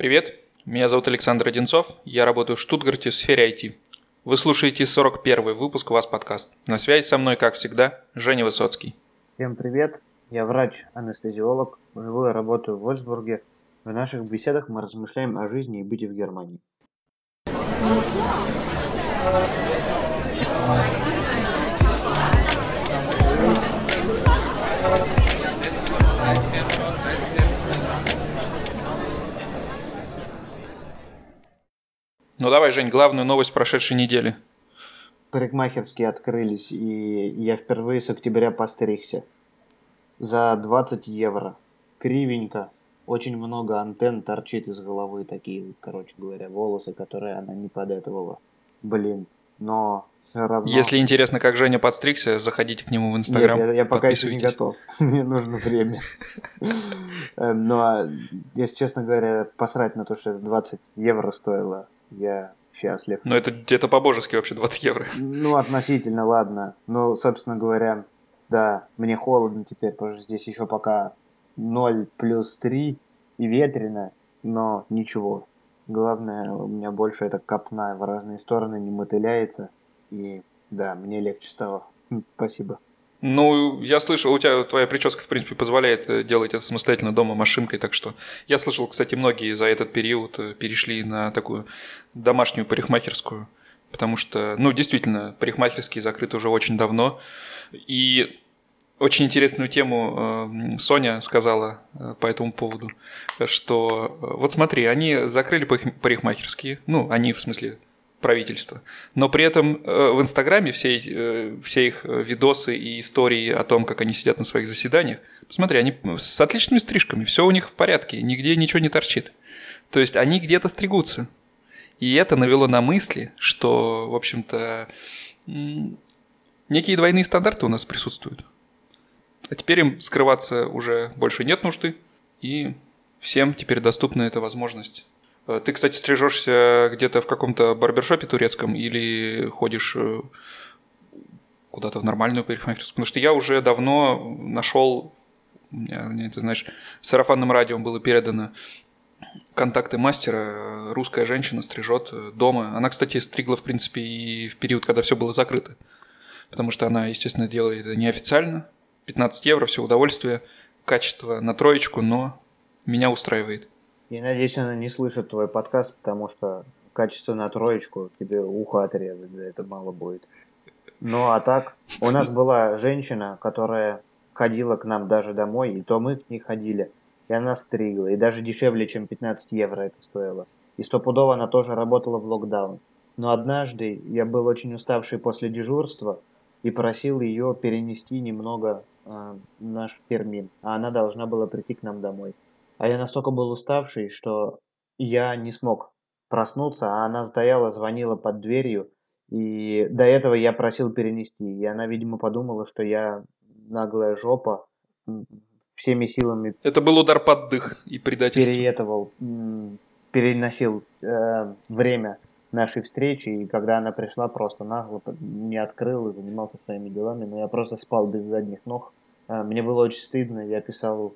Привет, меня зовут Александр Одинцов, я работаю в Штутгарте в сфере IT. Вы слушаете 41 выпуск «Вас подкаст». На связи со мной, как всегда, Женя Высоцкий. Всем привет, я врач-анестезиолог, живу и работаю в Вольсбурге. В наших беседах мы размышляем о жизни и быте в Германии. Ну давай, Жень, главную новость прошедшей недели. Парикмахерские открылись, и я впервые с октября постригся. За 20 евро. Кривенько. Очень много антенн торчит из головы, такие, короче говоря, волосы, которые она не подэтовала. Блин, но равно... Если интересно, как Женя подстригся, заходите к нему в Инстаграм. Нет, я, я пока еще не готов. Мне нужно время. Но, если честно говоря, посрать на то, что 20 евро стоило я счастлив. Ну, это где-то по-божески вообще 20 евро. Ну, относительно, ладно. Ну, собственно говоря, да, мне холодно теперь, потому что здесь еще пока 0 плюс 3 и ветрено, но ничего. Главное, у меня больше это копна в разные стороны не мотыляется, и да, мне легче стало. Спасибо. Ну, я слышал, у тебя твоя прическа, в принципе, позволяет э, делать это самостоятельно дома машинкой, так что я слышал, кстати, многие за этот период э, перешли на такую домашнюю парикмахерскую, потому что, ну, действительно, парикмахерские закрыты уже очень давно, и очень интересную тему э, Соня сказала по этому поводу, что вот смотри, они закрыли парикмахерские, ну, они в смысле правительства. Но при этом э, в Инстаграме все, э, все их э, видосы и истории о том, как они сидят на своих заседаниях, посмотри, они с отличными стрижками, все у них в порядке, нигде ничего не торчит. То есть они где-то стригутся. И это навело на мысли, что, в общем-то, некие двойные стандарты у нас присутствуют. А теперь им скрываться уже больше нет нужды, и всем теперь доступна эта возможность ты, кстати, стрижешься где-то в каком-то барбершопе турецком или ходишь э, куда-то в нормальную парикмахерскую? Потому что я уже давно нашел, мне, ты знаешь, сарафанным радио было передано контакты мастера. Русская женщина стрижет дома. Она, кстати, стригла, в принципе, и в период, когда все было закрыто. Потому что она, естественно, делает это неофициально. 15 евро, все удовольствие, качество на троечку, но меня устраивает. Я надеюсь, она не слышит твой подкаст, потому что качество на троечку тебе ухо отрезать за это мало будет. Ну а так, у нас была женщина, которая ходила к нам даже домой, и то мы к ней ходили, и она стригла, и даже дешевле, чем 15 евро это стоило. И стопудово она тоже работала в локдаун. Но однажды я был очень уставший после дежурства и просил ее перенести немного э, наш термин, а она должна была прийти к нам домой. А я настолько был уставший, что я не смог проснуться, а она стояла, звонила под дверью, и до этого я просил перенести. И она, видимо, подумала, что я наглая жопа, всеми силами... Это был удар под дых и предательство. Переетовал, переносил э, время нашей встречи, и когда она пришла, просто нагло не открыл и занимался своими делами, но я просто спал без задних ног. Э, мне было очень стыдно, я писал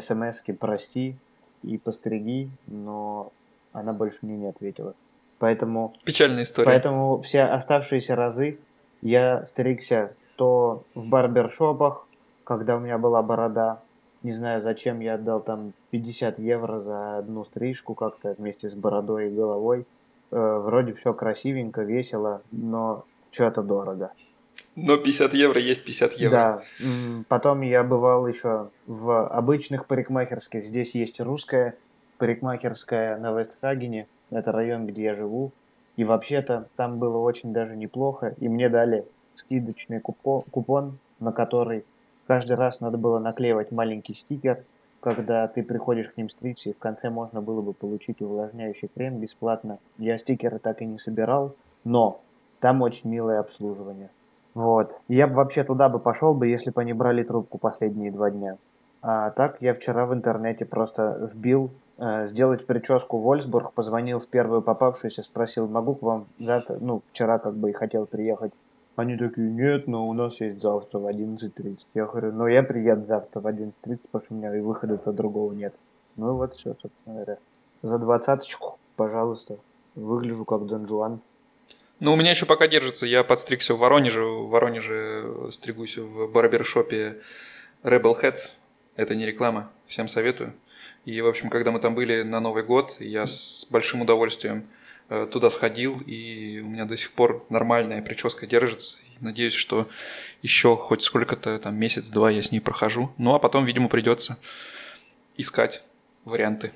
смс «прости» и «постриги», но она больше мне не ответила. Поэтому... Печальная история. Поэтому все оставшиеся разы я стригся то в барбершопах, когда у меня была борода. Не знаю, зачем я отдал там 50 евро за одну стрижку как-то вместе с бородой и головой. Э, вроде все красивенько, весело, но что-то дорого. Но 50 евро есть 50 евро. Да. Потом я бывал еще в обычных парикмахерских. Здесь есть русская парикмахерская на Вестхагене. Это район, где я живу. И вообще-то там было очень даже неплохо. И мне дали скидочный купон, купон, на который каждый раз надо было наклеивать маленький стикер, когда ты приходишь к ним стричься, и в конце можно было бы получить увлажняющий крем бесплатно. Я стикеры так и не собирал, но там очень милое обслуживание. Вот. Я бы вообще туда бы пошел бы, если бы они брали трубку последние два дня. А так я вчера в интернете просто вбил э, сделать прическу Вольсбург, позвонил в первую попавшуюся, спросил, могу к вам завтра, ну, вчера как бы и хотел приехать. Они такие, нет, но у нас есть завтра в 11.30. Я говорю, ну я приеду завтра в 11.30, потому что у меня и выхода-то другого нет. Ну вот все, собственно говоря. за двадцаточку, пожалуйста. Выгляжу как Дон Жуан. Ну, у меня еще пока держится. Я подстригся в Воронеже. В Воронеже стригусь в барбершопе Rebel Heads. Это не реклама. Всем советую. И, в общем, когда мы там были на Новый год, я с большим удовольствием э, туда сходил, и у меня до сих пор нормальная прическа держится. Надеюсь, что еще хоть сколько-то, там, месяц-два я с ней прохожу. Ну, а потом, видимо, придется искать варианты.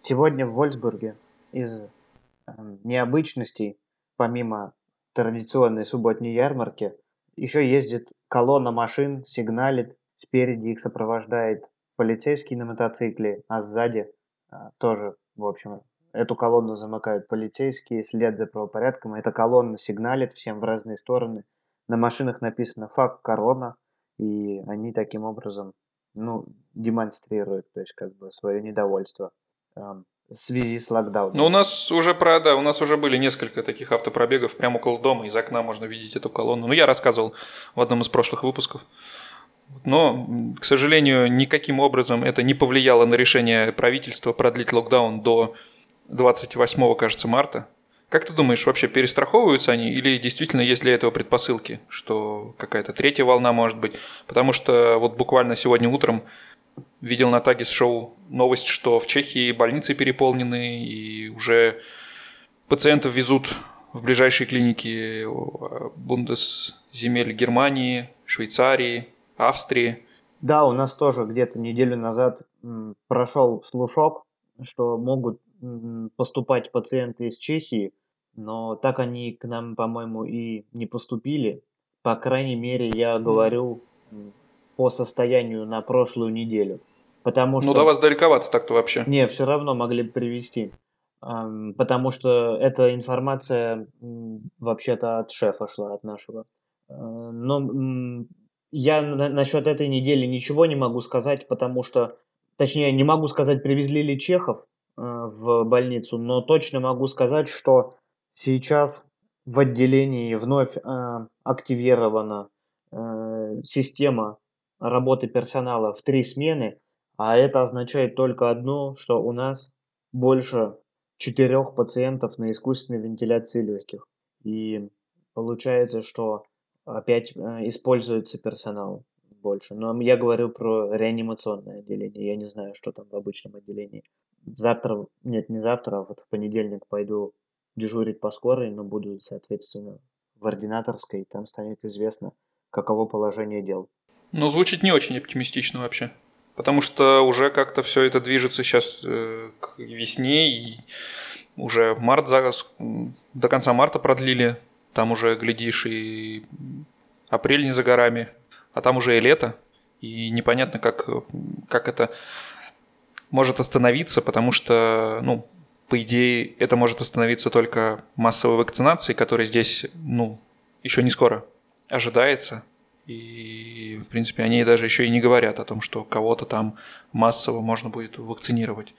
Сегодня в Вольсбурге из э, необычностей помимо традиционной субботней ярмарки, еще ездит колонна машин, сигналит, спереди их сопровождает полицейский на мотоцикле, а сзади а, тоже, в общем, эту колонну замыкают полицейские, след за правопорядком. Эта колонна сигналит всем в разные стороны. На машинах написано «факт корона», и они таким образом, ну, демонстрируют, то есть, как бы, свое недовольство в связи с локдауном. Ну, у нас уже про, да, у нас уже были несколько таких автопробегов прямо около дома, из окна можно видеть эту колонну. Ну, я рассказывал в одном из прошлых выпусков. Но, к сожалению, никаким образом это не повлияло на решение правительства продлить локдаун до 28, кажется, марта. Как ты думаешь, вообще перестраховываются они или действительно есть для этого предпосылки, что какая-то третья волна может быть? Потому что вот буквально сегодня утром видел на Тагис шоу новость, что в Чехии больницы переполнены и уже пациентов везут в ближайшие клиники Бундес-земель Германии, Швейцарии, Австрии. Да, у нас тоже где-то неделю назад прошел слушок, что могут поступать пациенты из Чехии, но так они к нам, по-моему, и не поступили. По крайней мере, я говорю по состоянию на прошлую неделю. Потому ну, что... Ну, до вас далековато так-то вообще. Не, все равно могли бы привести. Потому что эта информация вообще-то от шефа шла, от нашего. А, но я насчет этой недели ничего не могу сказать, потому что, точнее, не могу сказать, привезли ли Чехов а, в больницу, но точно могу сказать, что сейчас в отделении вновь а, активирована система работы персонала в три смены, а это означает только одно, что у нас больше четырех пациентов на искусственной вентиляции легких. И получается, что опять э, используется персонал больше. Но я говорю про реанимационное отделение. Я не знаю, что там в обычном отделении. Завтра, нет, не завтра, а вот в понедельник пойду дежурить по скорой, но буду, соответственно, в ординаторской, там станет известно, каково положение дел. Ну, звучит не очень оптимистично вообще. Потому что уже как-то все это движется сейчас э, к весне, и уже март за, до конца марта продлили. Там уже, глядишь, и апрель не за горами, а там уже и лето. И непонятно, как, как это может остановиться, потому что, ну, по идее, это может остановиться только массовой вакцинацией, которая здесь, ну, еще не скоро ожидается. И, в принципе, они даже еще и не говорят о том, что кого-то там массово можно будет вакцинировать,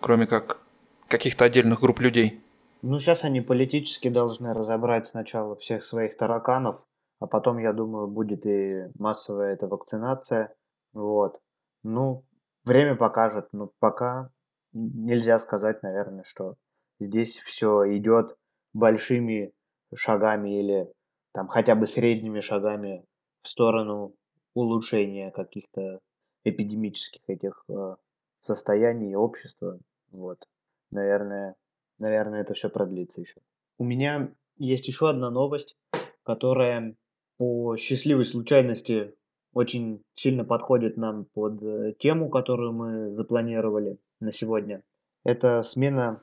кроме как каких-то отдельных групп людей. Ну, сейчас они политически должны разобрать сначала всех своих тараканов, а потом, я думаю, будет и массовая эта вакцинация. Вот. Ну, время покажет. Но пока нельзя сказать, наверное, что здесь все идет большими шагами или там хотя бы средними шагами в сторону улучшения каких-то эпидемических этих э, состояний общества. Вот. Наверное, наверное, это все продлится еще. У меня есть еще одна новость, которая по счастливой случайности очень сильно подходит нам под э, тему, которую мы запланировали на сегодня. Это смена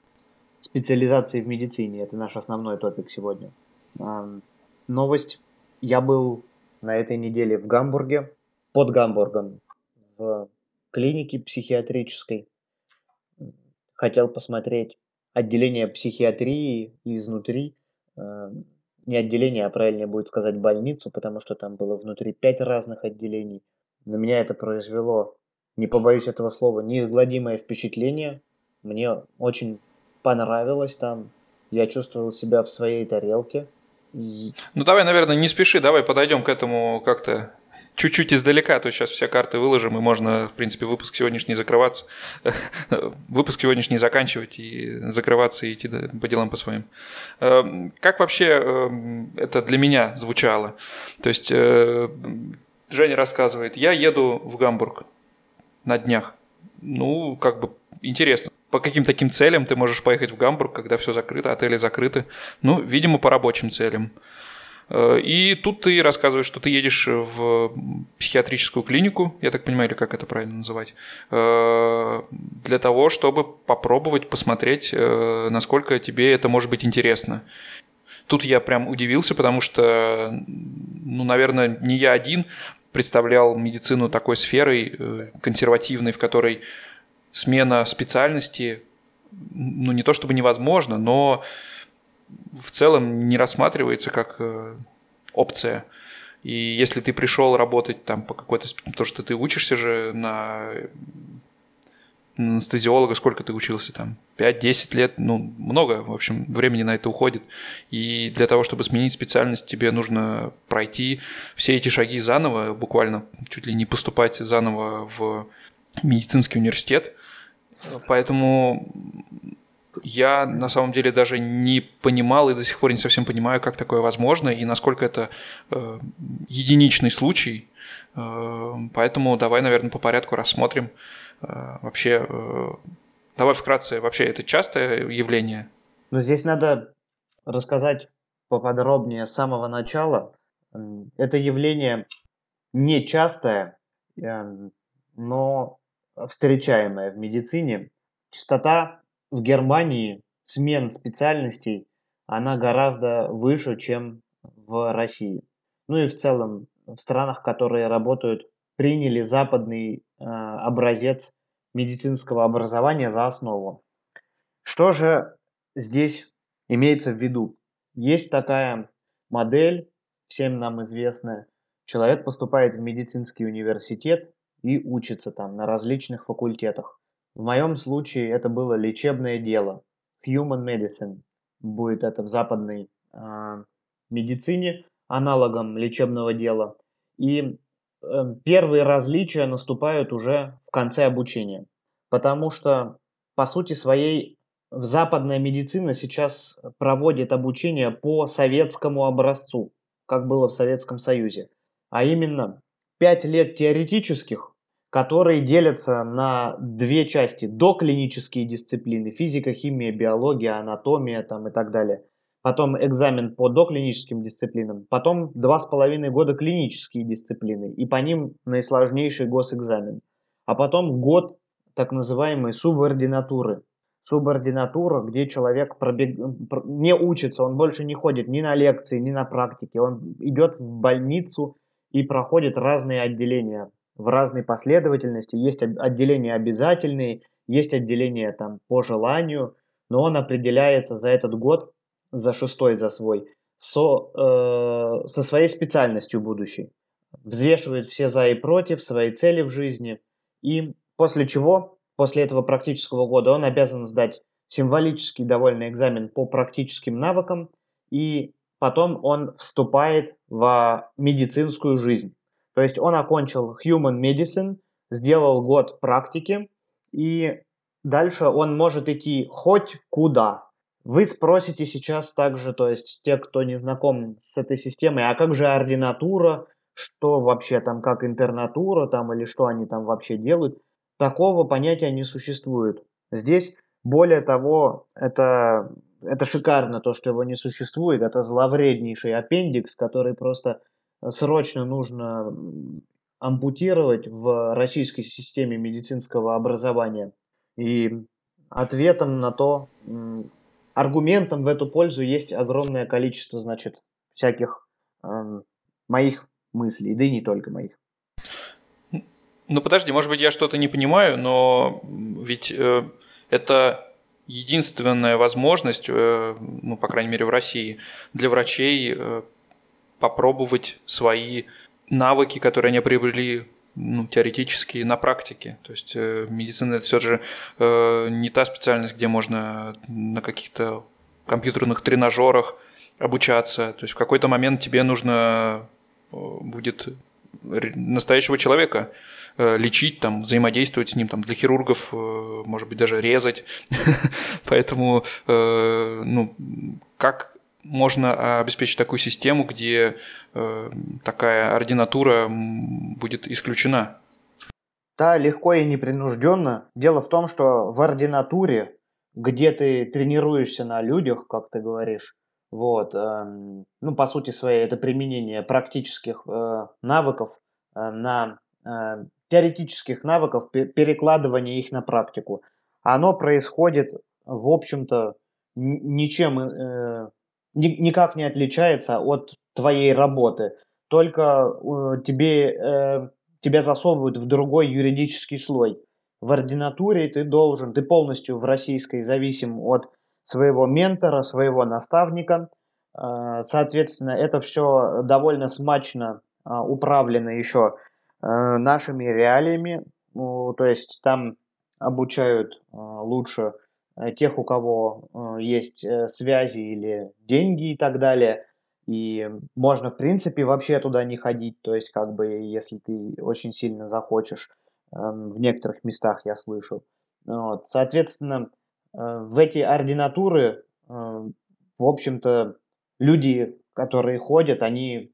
специализации в медицине. Это наш основной топик сегодня. Новость. Я был на этой неделе в Гамбурге, под Гамбургом, в клинике психиатрической. Хотел посмотреть отделение психиатрии изнутри. Э, не отделение, а правильнее будет сказать больницу, потому что там было внутри пять разных отделений. На меня это произвело, не побоюсь этого слова, неизгладимое впечатление. Мне очень понравилось там. Я чувствовал себя в своей тарелке. Ну давай, наверное, не спеши, давай подойдем к этому как-то чуть-чуть издалека, то сейчас все карты выложим, и можно, в принципе, выпуск сегодняшний закрываться, выпуск сегодняшний заканчивать и закрываться и идти по делам по своим. Эм, как вообще эм, это для меня звучало? То есть э, Женя рассказывает, я еду в Гамбург на днях. Ну, как бы интересно. По каким таким целям ты можешь поехать в Гамбург, когда все закрыто, отели закрыты? Ну, видимо, по рабочим целям. Э, и тут ты рассказываешь, что ты едешь в психиатрическую клинику, я так понимаю, или как это правильно называть, э, для того, чтобы попробовать посмотреть, э, насколько тебе это может быть интересно. Тут я прям удивился, потому что, ну, наверное, не я один представлял медицину такой сферой консервативной, в которой смена специальности, ну, не то чтобы невозможно, но в целом не рассматривается как э, опция. И если ты пришел работать там по какой-то... То, что ты учишься же на анестезиолога, сколько ты учился там? 5-10 лет, ну, много, в общем, времени на это уходит. И для того, чтобы сменить специальность, тебе нужно пройти все эти шаги заново, буквально чуть ли не поступать заново в медицинский университет. Поэтому я на самом деле даже не понимал и до сих пор не совсем понимаю, как такое возможно и насколько это э, единичный случай. Э, поэтому давай, наверное, по порядку рассмотрим э, вообще. Э, давай вкратце, вообще это частое явление? Ну, здесь надо рассказать поподробнее с самого начала. Это явление нечастое, э, но встречаемое в медицине. Частота в Германии смен специальностей, она гораздо выше, чем в России. Ну и в целом в странах, которые работают, приняли западный э, образец медицинского образования за основу. Что же здесь имеется в виду? Есть такая модель, всем нам известная. Человек поступает в медицинский университет и учится там на различных факультетах. В моем случае это было лечебное дело. Human medicine будет это в западной э, медицине, аналогом лечебного дела. И э, первые различия наступают уже в конце обучения. Потому что, по сути своей, западная медицина сейчас проводит обучение по советскому образцу, как было в Советском Союзе. А именно 5 лет теоретических которые делятся на две части. Доклинические дисциплины, физика, химия, биология, анатомия там, и так далее. Потом экзамен по доклиническим дисциплинам. Потом два с половиной года клинические дисциплины. И по ним наисложнейший госэкзамен. А потом год так называемой субординатуры. Субординатура, где человек пробег... не учится, он больше не ходит ни на лекции, ни на практике. Он идет в больницу и проходит разные отделения в разной последовательности. Есть отделения обязательные, есть отделения там по желанию, но он определяется за этот год, за шестой, за свой, со, э, со своей специальностью будущей. Взвешивает все за и против, свои цели в жизни. И после чего, после этого практического года, он обязан сдать символический довольно экзамен по практическим навыкам, и потом он вступает в медицинскую жизнь. То есть он окончил Human Medicine, сделал год практики, и дальше он может идти хоть куда. Вы спросите сейчас также, то есть те, кто не знаком с этой системой, а как же ординатура, что вообще там, как интернатура там, или что они там вообще делают. Такого понятия не существует. Здесь, более того, это, это шикарно, то, что его не существует. Это зловреднейший аппендикс, который просто срочно нужно ампутировать в российской системе медицинского образования. И ответом на то, аргументом в эту пользу есть огромное количество, значит, всяких э, моих мыслей, да и не только моих. Ну подожди, может быть, я что-то не понимаю, но ведь э, это единственная возможность, э, ну, по крайней мере, в России, для врачей э, попробовать свои навыки, которые они приобрели ну, теоретически на практике. То есть э, медицина это все же не та специальность, где можно на каких-то компьютерных тренажерах обучаться. То есть в какой-то момент тебе нужно будет настоящего человека лечить, там, взаимодействовать с ним, там, для хирургов, э, может быть, даже резать. Поэтому, э, ну, как можно обеспечить такую систему, где такая ординатура будет исключена? Да, легко и непринужденно. Дело в том, что в ординатуре, где ты тренируешься на людях, как ты говоришь, вот, эм, ну, по сути своей, это применение практических э, навыков э, на э, теоретических навыков, перекладывание их на практику. Оно происходит, в общем-то, ничем, э, ни, никак не отличается от твоей работы. Только э, тебе, э, тебя засовывают в другой юридический слой. В ординатуре ты должен, ты полностью в российской зависим от своего ментора, своего наставника. А, соответственно, это все довольно смачно а, управлено еще нашими реалиями. То есть там обучают лучше тех, у кого есть э, связи или деньги и так далее. И можно, в принципе, вообще туда не ходить. То есть, как бы, если ты очень сильно захочешь, эм, в некоторых местах я слышал. Вот. Соответственно, Э, в эти ординатуры, э, в общем-то, люди, которые ходят, они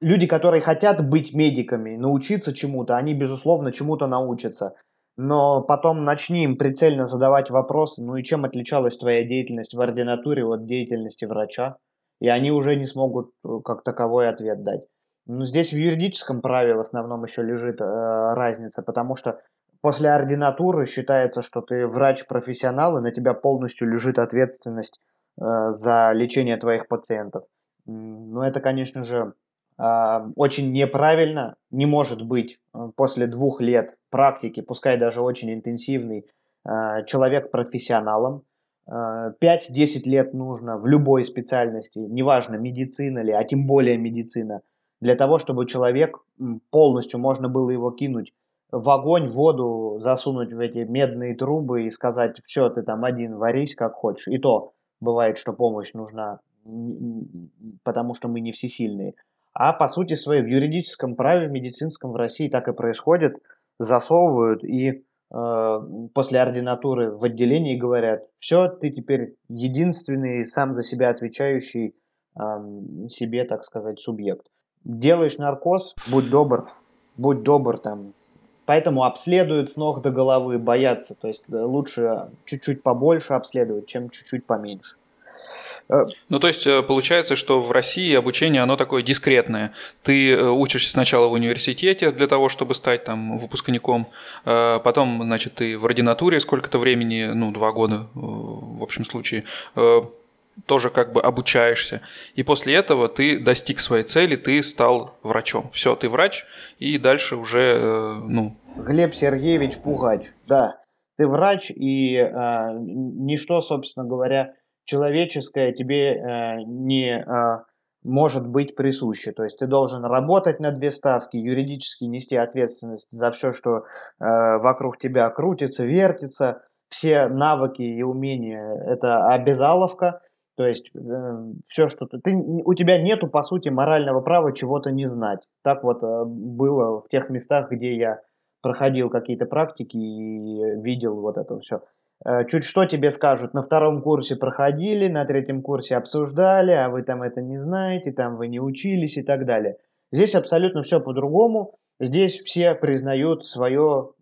люди, которые хотят быть медиками, научиться чему-то, они, безусловно, чему-то научатся. Но потом начни им прицельно задавать вопросы, ну и чем отличалась твоя деятельность в ординатуре от деятельности врача? И они уже не смогут э, как таковой ответ дать. Но здесь в юридическом праве в основном еще лежит э, разница, потому что После ординатуры считается, что ты врач-профессионал, и на тебя полностью лежит ответственность э, за лечение твоих пациентов. Но это, конечно же, очень неправильно. Не может быть э, после двух лет практики, пускай даже очень интенсивный, э, человек профессионалом. 5-10 э, лет нужно в любой специальности, неважно, медицина ли, а тем более медицина, для того, чтобы человек полностью можно было его кинуть в огонь, в воду засунуть в эти медные трубы и сказать, все, ты там один варись как хочешь. И то бывает, что помощь нужна, потому что мы не всесильные. А по сути своей в юридическом праве, в медицинском в России так и происходит. Засовывают и э, после ординатуры в отделении говорят, все, ты теперь единственный, сам за себя отвечающий э, себе, так сказать, субъект. Делаешь наркоз, будь добр, будь добр, там, Поэтому обследуют с ног до головы, боятся. То есть э, лучше чуть-чуть побольше обследовать, чем чуть-чуть поменьше. Э, ну, то есть э, получается, что в России обучение, оно такое дискретное. Ты учишься сначала в университете для того, чтобы стать там выпускником, потом, значит, ты в ординатуре сколько-то времени, ну, два года в общем случае, тоже как бы обучаешься. И после этого ты достиг своей цели, ты стал врачом. Все, ты врач, и дальше уже, э, ну... Глеб Сергеевич Пугач, да. Ты врач, и э, ничто, собственно говоря, человеческое тебе э, не э, может быть присуще. То есть ты должен работать на две ставки, юридически нести ответственность за все, что э, вокруг тебя крутится, вертится. Все навыки и умения – это обязаловка – то есть э, все, что ты, ты, у тебя нету, по сути, морального права чего-то не знать. Так вот э, было в тех местах, где я проходил какие-то практики и видел вот это все. Э, чуть что тебе скажут, на втором курсе проходили, на третьем курсе обсуждали, а вы там это не знаете, там вы не учились и так далее. Здесь абсолютно все по-другому. Здесь все признают свое,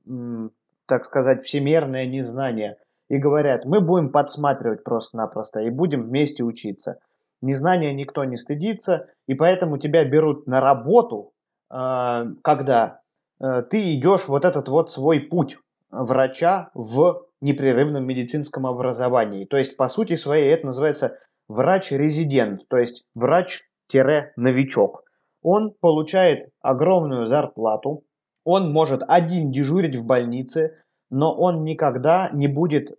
так сказать, всемерное незнание – и говорят, мы будем подсматривать просто-напросто и будем вместе учиться. Незнания никто не стыдится, и поэтому тебя берут на работу, э, когда э, ты идешь вот этот вот свой путь врача в непрерывном медицинском образовании. То есть, по сути своей, это называется врач-резидент, то есть врач-новичок. Он получает огромную зарплату, он может один дежурить в больнице, но он никогда не будет э,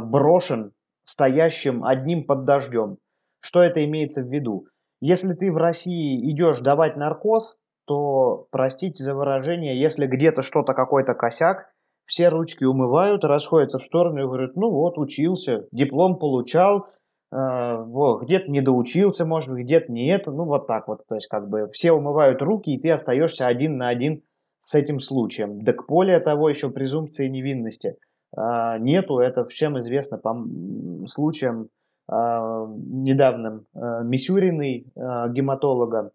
брошен стоящим одним под дождем. Что это имеется в виду? Если ты в России идешь давать наркоз, то, простите за выражение, если где-то что-то, какой-то косяк, все ручки умывают, расходятся в сторону и говорят, ну вот, учился, диплом получал, где-то не доучился, может быть, где-то не это, ну вот так вот, то есть как бы все умывают руки, и ты остаешься один на один с этим случаем. Так более того, еще презумпции невинности а, нету, это всем известно по случаям а, недавним а, Мисюриной, гематолога,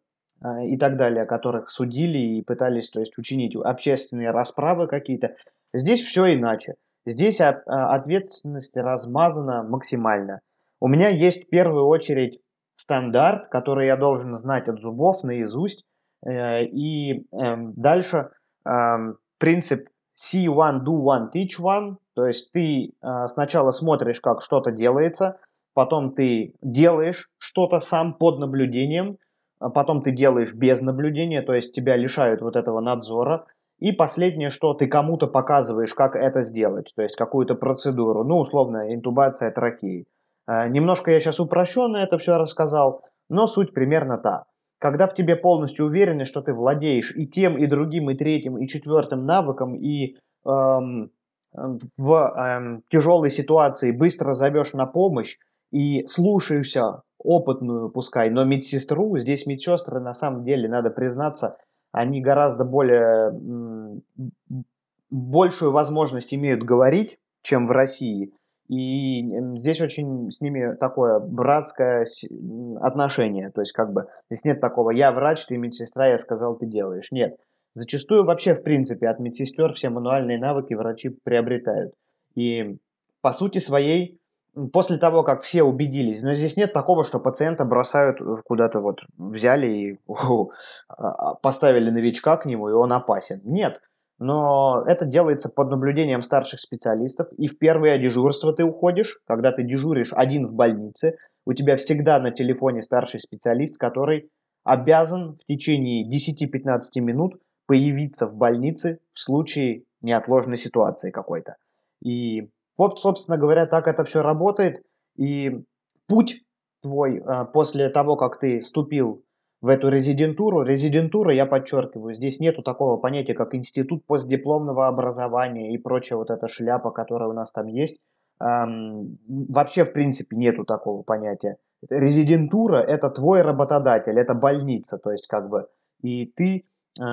и так далее, которых судили и пытались то есть, учинить общественные расправы какие-то. Здесь все иначе. Здесь ответственность размазана максимально. У меня есть в первую очередь стандарт, который я должен знать от зубов наизусть. Э, и эм, дальше эм, принцип see one, do one, teach one. То есть ты э, сначала смотришь, как что-то делается, потом ты делаешь что-то сам под наблюдением, а потом ты делаешь без наблюдения, то есть тебя лишают вот этого надзора. И последнее, что ты кому-то показываешь, как это сделать, то есть какую-то процедуру, ну, условно, интубация трахеи. Э, немножко я сейчас упрощенно это все рассказал, но суть примерно та. Когда в тебе полностью уверены, что ты владеешь и тем, и другим, и третьим, и четвертым навыком, и эм, в эм, тяжелой ситуации быстро зовешь на помощь и слушаешься опытную, пускай, но медсестру, здесь медсестры на самом деле, надо признаться, они гораздо более большую возможность имеют говорить, чем в России. И здесь очень с ними такое братское отношение. То есть, как бы, здесь нет такого, я врач, ты медсестра, я сказал, ты делаешь. Нет. Зачастую вообще, в принципе, от медсестер все мануальные навыки врачи приобретают. И по сути своей, после того, как все убедились, но здесь нет такого, что пациента бросают куда-то вот, взяли и а, поставили новичка к нему, и он опасен. Нет но это делается под наблюдением старших специалистов, и в первое дежурство ты уходишь, когда ты дежуришь один в больнице, у тебя всегда на телефоне старший специалист, который обязан в течение 10-15 минут появиться в больнице в случае неотложной ситуации какой-то. И вот, собственно говоря, так это все работает, и путь твой а, после того, как ты вступил в эту резидентуру. Резидентура, я подчеркиваю, здесь нету такого понятия, как институт постдипломного образования и прочая вот эта шляпа, которая у нас там есть. Эм, вообще, в принципе, нету такого понятия. Резидентура – это твой работодатель, это больница, то есть как бы, и ты э,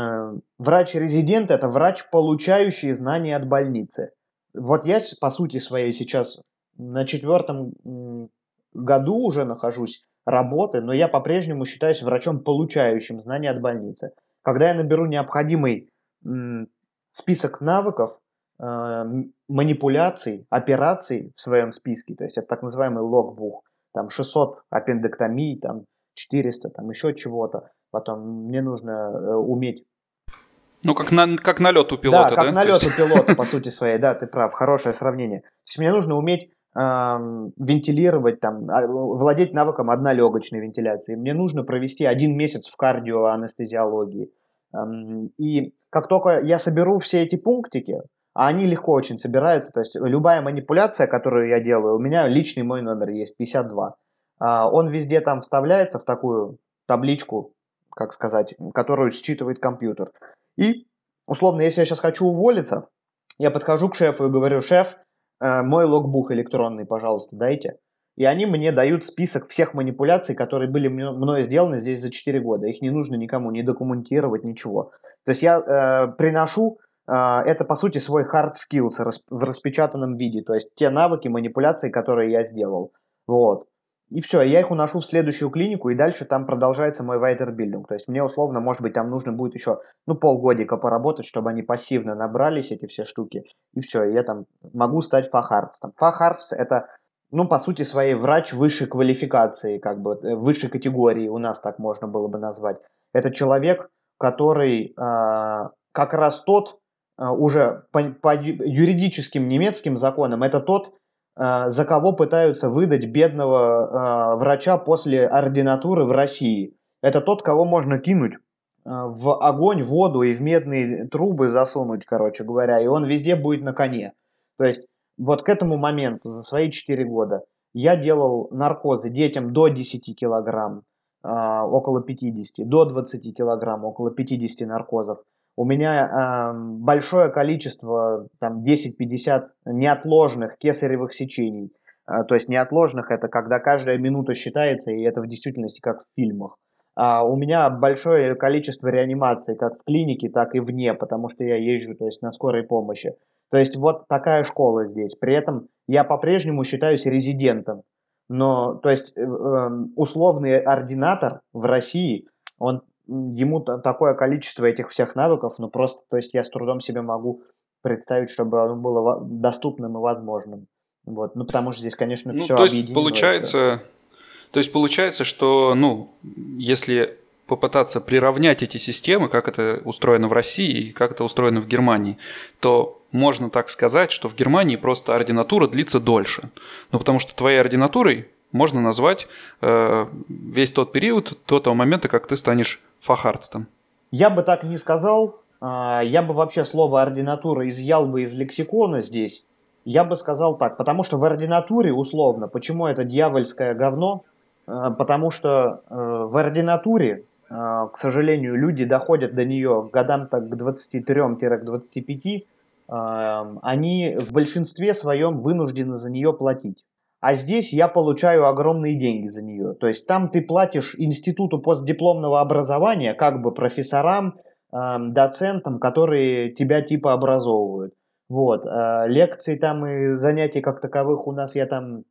врач-резидент – это врач, получающий знания от больницы. Вот я, по сути своей, сейчас на четвертом году уже нахожусь работы, но я по-прежнему считаюсь врачом, получающим знания от больницы. Когда я наберу необходимый список навыков, э, манипуляций, операций в своем списке, то есть это так называемый логбух, там 600 аппендэктомий, там 400, там еще чего-то, потом мне нужно э, уметь ну, как, на, как налет у пилота, да? как да? налет у пилота, по сути своей, да, ты прав, хорошее сравнение. То есть мне нужно уметь вентилировать, там, а, владеть навыком однолегочной вентиляции. Мне нужно провести один месяц в кардиоанестезиологии. И как только я соберу все эти пунктики, а они легко очень собираются, то есть любая манипуляция, которую я делаю, у меня личный мой номер есть, 52. А, он везде там вставляется в такую табличку, как сказать, которую считывает компьютер. И, условно, если я сейчас хочу уволиться, я подхожу к шефу и говорю, шеф, Э, мой логбук электронный, пожалуйста, дайте. И они мне дают список всех манипуляций, которые были мной сделаны здесь за 4 года. Их не нужно никому не документировать, ничего. То есть я э, приношу э, это, по сути, свой hard skills в распечатанном виде. То есть те навыки, манипуляции, которые я сделал. Вот. И все, я их уношу в следующую клинику, и дальше там продолжается мой вайтербилдинг. То есть мне условно, может быть, там нужно будет еще, ну, полгодика поработать, чтобы они пассивно набрались, эти все штуки. И все, я там могу стать фахарцем. Фахарц – это, ну, по сути своей, врач высшей квалификации, как бы, э, высшей категории, у нас так можно было бы назвать. Это человек, который э, как раз тот, э, уже по, по юридическим немецким законам, это тот, за кого пытаются выдать бедного э, врача после ординатуры в России. Это тот, кого можно кинуть э, в огонь, в воду и в медные трубы засунуть, короче говоря, и он везде будет на коне. То есть вот к этому моменту, за свои 4 года, я делал наркозы детям до 10 килограмм, э, около 50, до 20 килограмм, около 50 наркозов у меня э, большое количество, там 10-50 неотложных кесаревых сечений. А, то есть неотложных это когда каждая минута считается, и это в действительности как в фильмах. А у меня большое количество реанимаций как в клинике, так и вне, потому что я езжу то есть, на скорой помощи. То есть вот такая школа здесь. При этом я по-прежнему считаюсь резидентом. Но, то есть, э, эм, условный ординатор в России, он, ему такое количество этих всех навыков, ну просто, то есть я с трудом себе могу представить, чтобы оно было доступным и возможным. Вот, ну потому что здесь, конечно, ну, все то есть получается, то есть получается, что, ну, если попытаться приравнять эти системы, как это устроено в России и как это устроено в Германии, то можно так сказать, что в Германии просто ординатура длится дольше. Ну, потому что твоей ординатурой можно назвать э, весь тот период до того момента, как ты станешь фахарцтом. Я бы так не сказал. А, я бы вообще слово ординатура изъял бы из лексикона здесь. Я бы сказал так, потому что в ординатуре, условно, почему это дьявольское говно? А, потому что э, в ординатуре а, к сожалению, люди доходят до нее годам так к 23-25, они в большинстве своем вынуждены за нее платить. А здесь я получаю огромные деньги за нее. То есть там ты платишь институту постдипломного образования, как бы профессорам, доцентам, которые тебя типа образовывают. Вот. А лекций там и занятий как таковых у нас я там,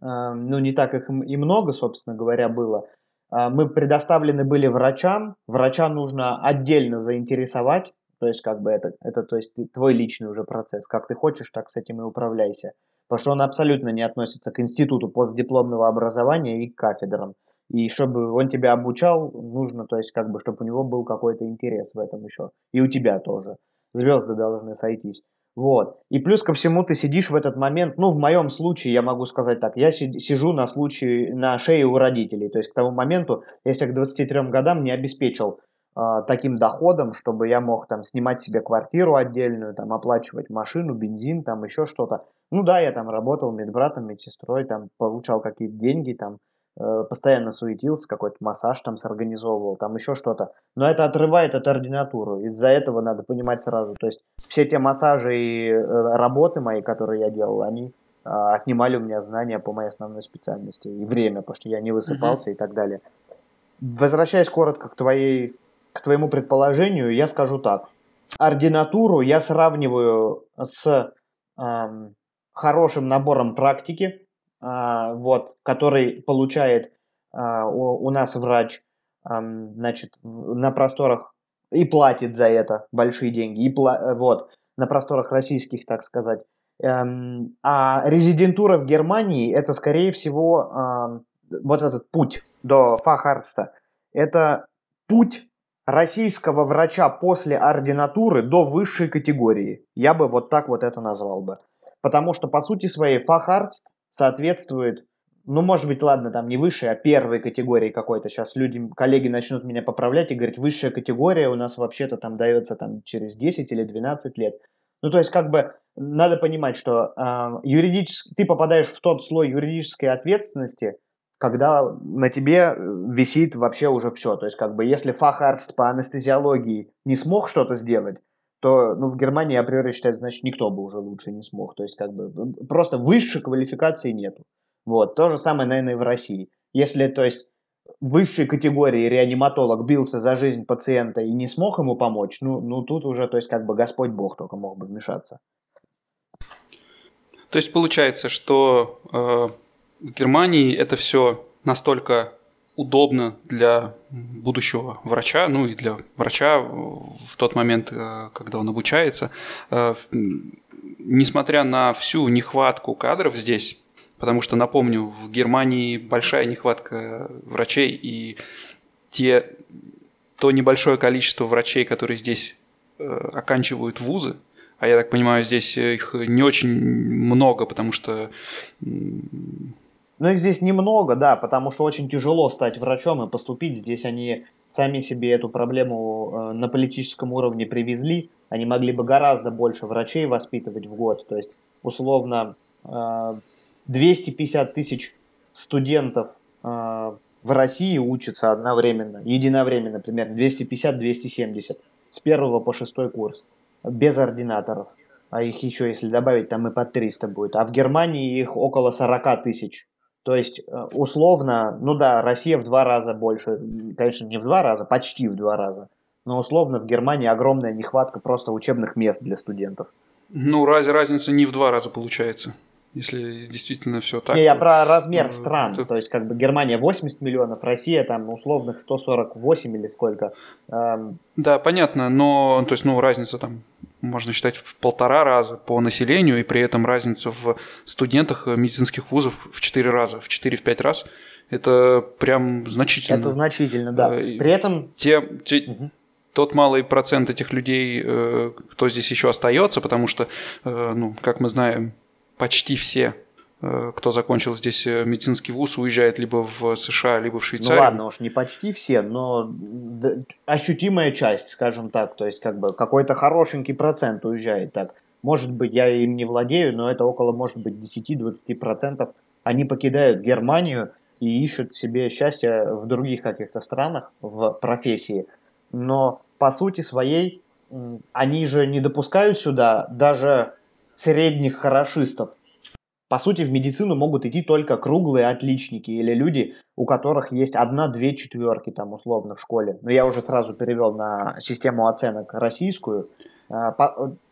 ну не так их и много, собственно говоря, было. А, мы предоставлены были врачам. Врача нужно отдельно заинтересовать. То есть, как бы это, это то есть, твой личный уже процесс. Как ты хочешь, так с этим и управляйся. Потому что он абсолютно не относится к институту постдипломного образования и к кафедрам. И чтобы он тебя обучал, нужно, то есть, как бы, чтобы у него был какой-то интерес в этом еще. И у тебя тоже. Звезды должны сойтись. Вот. И плюс ко всему ты сидишь в этот момент, ну, в моем случае, я могу сказать так, я сижу на случае, на шее у родителей. То есть к тому моменту себя к 23 годам не обеспечил таким доходом, чтобы я мог там снимать себе квартиру отдельную, там оплачивать машину, бензин, там еще что-то. Ну да, я там работал медбратом, медсестрой, там получал какие-то деньги, там Э, постоянно суетился, какой-то массаж там сорганизовывал, там еще что-то. Но это отрывает от ординатуру. Из-за этого надо понимать сразу. То есть все те массажи и э, работы мои, которые я делал, они а, отнимали у меня знания по моей основной специальности и время, потому что я не высыпался mm-hmm. и так далее. Возвращаясь коротко к твоей к твоему предположению, я скажу так. Ординатуру я сравниваю с эм, хорошим набором практики, а, вот, который получает а, у, у нас врач, значит, на просторах и платит за это большие деньги, и пла- вот, на просторах российских, так сказать. Эм, а резидентура в Германии это, скорее всего, вот этот путь до фахарста. Это путь российского врача после ординатуры до высшей категории. Я бы вот так вот это назвал бы. Потому что, по сути своей, фахарст соответствует, ну, может быть, ладно, там не высшей, а первой категории какой-то. Сейчас люди, коллеги начнут меня поправлять и говорить, высшая категория у нас вообще-то там дается там через 10 или 12 лет. Ну, то есть, как бы, надо понимать, что э, юридически, ты попадаешь в тот слой юридической ответственности, когда на тебе висит вообще уже все. То есть, как бы, если фахарст по анестезиологии не смог что-то сделать, то ну, в Германии априори считается, значит, никто бы уже лучше не смог. То есть, как бы, просто высшей квалификации нету. Вот, то же самое, наверное, и в России. Если, то есть, высшей категории реаниматолог бился за жизнь пациента и не смог ему помочь, ну, ну тут уже, то есть, как бы Господь Бог только мог бы вмешаться. То есть получается, что э, в Германии это все настолько удобно для будущего врача, ну и для врача в тот момент, э, когда он обучается. Э, несмотря на всю нехватку кадров здесь, потому что, напомню, в Германии большая нехватка врачей, и те, то небольшое количество врачей, которые здесь э, оканчивают вузы, а я так понимаю, здесь их не очень много, потому что но их здесь немного, да, потому что очень тяжело стать врачом и поступить. Здесь они сами себе эту проблему э, на политическом уровне привезли. Они могли бы гораздо больше врачей воспитывать в год. То есть, условно, э, 250 тысяч студентов э, в России учатся одновременно, единовременно примерно, 250-270 с первого по шестой курс, без ординаторов. а их еще, если добавить, там и по 300 будет. А в Германии их около 40 тысяч. То есть, э, условно, ну да, Россия в два раза больше, конечно, не в два раза, почти в два раза. Но условно в Германии огромная нехватка просто учебных мест для студентов. Ну, разве разница не в два раза получается? Если действительно все так. Не, я про размер ну, стран. То... то есть, как бы Германия 80 миллионов, Россия там условных 148 или сколько. Эм... Да, понятно, но то есть, ну, разница там можно считать в полтора раза по населению, и при этом разница в студентах медицинских вузов в четыре раза, в 4-5 раз. Это прям значительно. Это значительно, да. Э, при этом... Те, те, угу. Тот малый процент этих людей, э, кто здесь еще остается, потому что, э, ну, как мы знаем, почти все кто закончил здесь медицинский вуз, уезжает либо в США, либо в Швейцарию. Ну ладно уж, не почти все, но ощутимая часть, скажем так, то есть как бы какой-то хорошенький процент уезжает так. Может быть, я им не владею, но это около, может быть, 10-20%. Они покидают Германию и ищут себе счастье в других каких-то странах, в профессии. Но по сути своей они же не допускают сюда даже средних хорошистов. По сути, в медицину могут идти только круглые отличники или люди, у которых есть одна-две четверки там условно в школе. Но я уже сразу перевел на систему оценок российскую. А,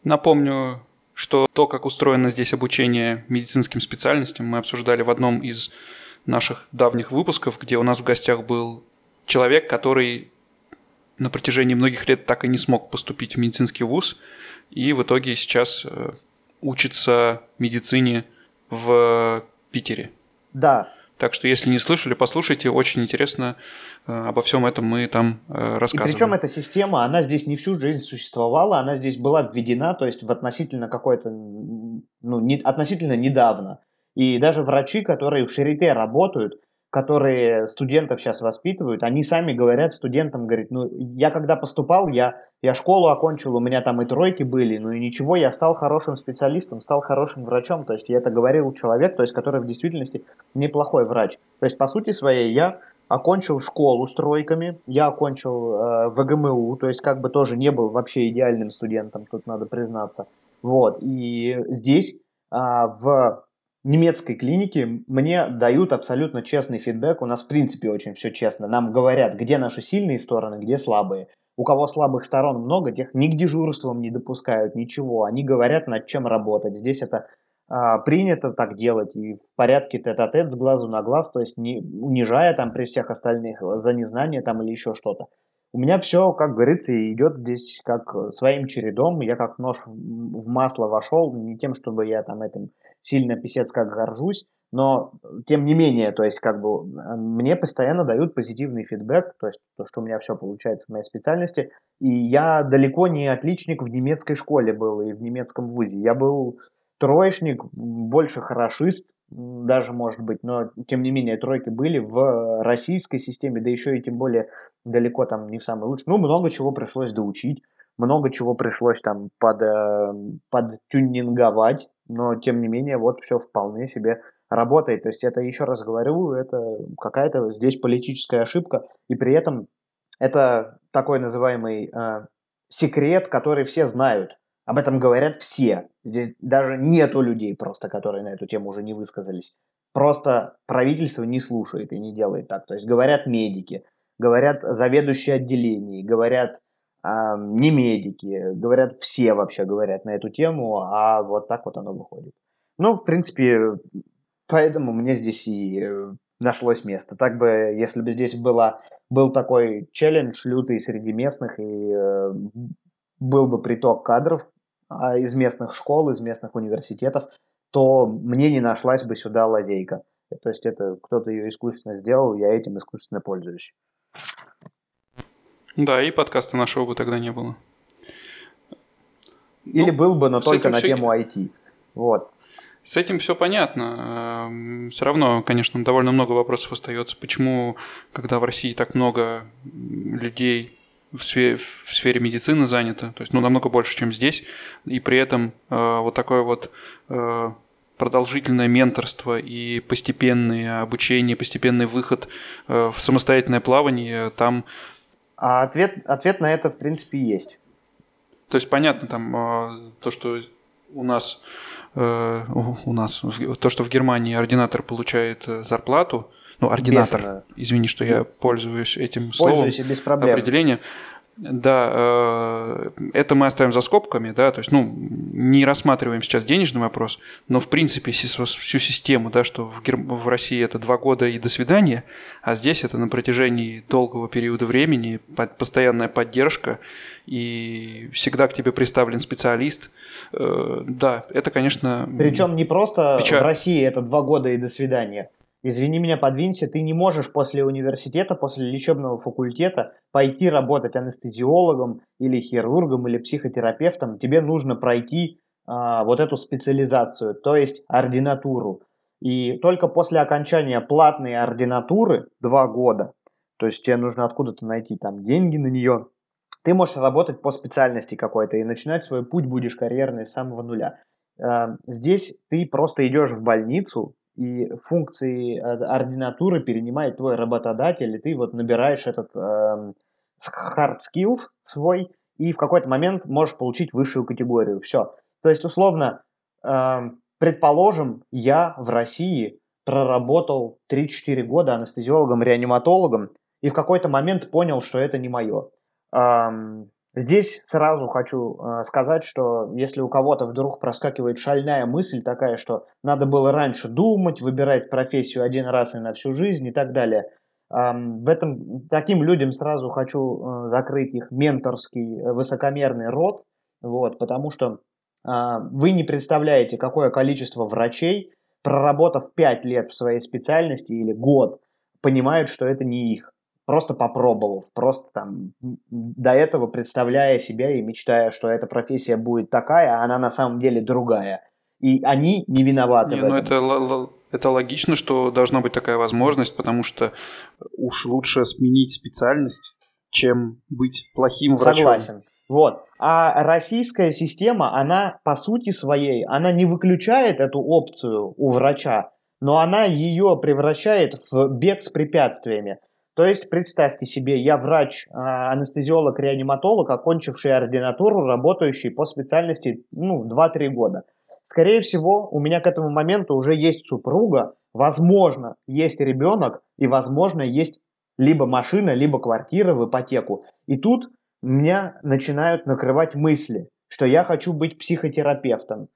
Напомню, что то, как устроено здесь обучение медицинским специальностям, мы обсуждали в одном из наших давних выпусков, где у нас в гостях был человек, который на протяжении многих лет так и не смог поступить в медицинский вуз, и в итоге сейчас э, учится медицине в Питере. Да. Так что, если не слышали, послушайте, очень интересно э, обо всем этом мы там э, рассказываем. И причем эта система, она здесь не всю жизнь существовала, она здесь была введена, то есть в относительно какой-то, ну, не, относительно недавно. И даже врачи, которые в Шарите работают, которые студентов сейчас воспитывают, они сами говорят студентам, говорят, ну, я когда поступал, я, я школу окончил, у меня там и тройки были, ну и ничего, я стал хорошим специалистом, стал хорошим врачом, то есть я это говорил человек, то есть который в действительности неплохой врач. То есть по сути своей я окончил школу с тройками, я окончил э, ВГМУ, то есть как бы тоже не был вообще идеальным студентом, тут надо признаться. Вот, и здесь э, в немецкой клинике мне дают абсолютно честный фидбэк. У нас в принципе очень все честно. Нам говорят, где наши сильные стороны, где слабые. У кого слабых сторон много, тех ни к дежурствам не допускают, ничего. Они говорят, над чем работать. Здесь это а, принято так делать и в порядке тет-а-тет с глазу на глаз, то есть не унижая там при всех остальных за незнание там или еще что-то. У меня все, как говорится, идет здесь как своим чередом. Я как нож в масло вошел, не тем, чтобы я там этим сильно писец как горжусь, но тем не менее, то есть как бы мне постоянно дают позитивный фидбэк, то есть то, что у меня все получается в моей специальности, и я далеко не отличник в немецкой школе был и в немецком вузе, я был троечник, больше хорошист, даже может быть, но тем не менее тройки были в российской системе, да еще и тем более далеко там не в самый лучший. Ну, много чего пришлось доучить, много чего пришлось там под, э, подтюнинговать, но тем не менее вот все вполне себе работает. То есть это, еще раз говорю, это какая-то здесь политическая ошибка, и при этом это такой называемый э, секрет, который все знают. Об этом говорят все. Здесь даже нету людей просто, которые на эту тему уже не высказались. Просто правительство не слушает и не делает так. То есть говорят медики, говорят заведующие отделений, говорят не медики, говорят, все вообще говорят на эту тему, а вот так вот оно выходит. Ну, в принципе, поэтому мне здесь и э, нашлось место. Так бы, если бы здесь было, был такой челлендж лютый среди местных, и э, был бы приток кадров а, из местных школ, из местных университетов, то мне не нашлась бы сюда лазейка. То есть это кто-то ее искусственно сделал, я этим искусственно пользуюсь. Да, и подкаста нашего бы тогда не было. Или ну, был бы, но только на все... тему IT. Вот. С этим все понятно. Эм, все равно, конечно, довольно много вопросов остается. Почему, когда в России так много людей в сфере, в сфере медицины занято, то есть ну, намного больше, чем здесь, и при этом э, вот такое вот э, продолжительное менторство и постепенное обучение, постепенный выход э, в самостоятельное плавание, там а ответ, ответ на это, в принципе, есть. То есть, понятно, там, а, то, что у нас э, у нас то, что в Германии ординатор получает э, зарплату, ну ординатор, Бешено. извини, что я пользуюсь этим Пользуюсь словом, без проблем. определение, да, э, это мы оставим за скобками, да, то есть, ну, не рассматриваем сейчас денежный вопрос, но, в принципе, всю систему, да, что в, Гер... в России это два года и до свидания, а здесь это на протяжении долгого периода времени постоянная поддержка, и всегда к тебе представлен специалист. Э, да, это, конечно... Причем не просто печаль. в России это два года и до свидания, Извини меня, подвинься, ты не можешь после университета, после лечебного факультета пойти работать анестезиологом или хирургом или психотерапевтом. Тебе нужно пройти а, вот эту специализацию, то есть ординатуру. И только после окончания платной ординатуры, два года, то есть тебе нужно откуда-то найти там деньги на нее, ты можешь работать по специальности какой-то и начинать свой путь будешь карьерный с самого нуля. А, здесь ты просто идешь в больницу, и функции э, ординатуры перенимает твой работодатель, и ты вот набираешь этот э, hard skills свой, и в какой-то момент можешь получить высшую категорию. Все. То есть, условно, э, предположим, я в России проработал 3-4 года анестезиологом-реаниматологом, и в какой-то момент понял, что это не мое. Эм, Здесь сразу хочу э, сказать, что если у кого-то вдруг проскакивает шальная мысль такая, что надо было раньше думать, выбирать профессию один раз и на всю жизнь и так далее, э, в этом таким людям сразу хочу э, закрыть их менторский э, высокомерный рот, вот, потому что э, вы не представляете, какое количество врачей, проработав 5 лет в своей специальности или год, понимают, что это не их просто попробовав, просто там до этого представляя себя и мечтая, что эта профессия будет такая, а она на самом деле другая. И они не виноваты не, в ну этом. Ну это, это логично, что должна быть такая возможность, потому что уж лучше сменить специальность, чем быть плохим врачом. Согласен. Вот. А российская система, она по сути своей, она не выключает эту опцию у врача, но она ее превращает в бег с препятствиями. То есть, представьте себе, я врач, а, анестезиолог, реаниматолог, окончивший ординатуру, работающий по специальности ну, 2-3 года. Скорее всего, у меня к этому моменту уже есть супруга, возможно, есть ребенок, и, возможно, есть либо машина, либо квартира в ипотеку. И тут меня начинают накрывать мысли, что я хочу быть психотерапевтом.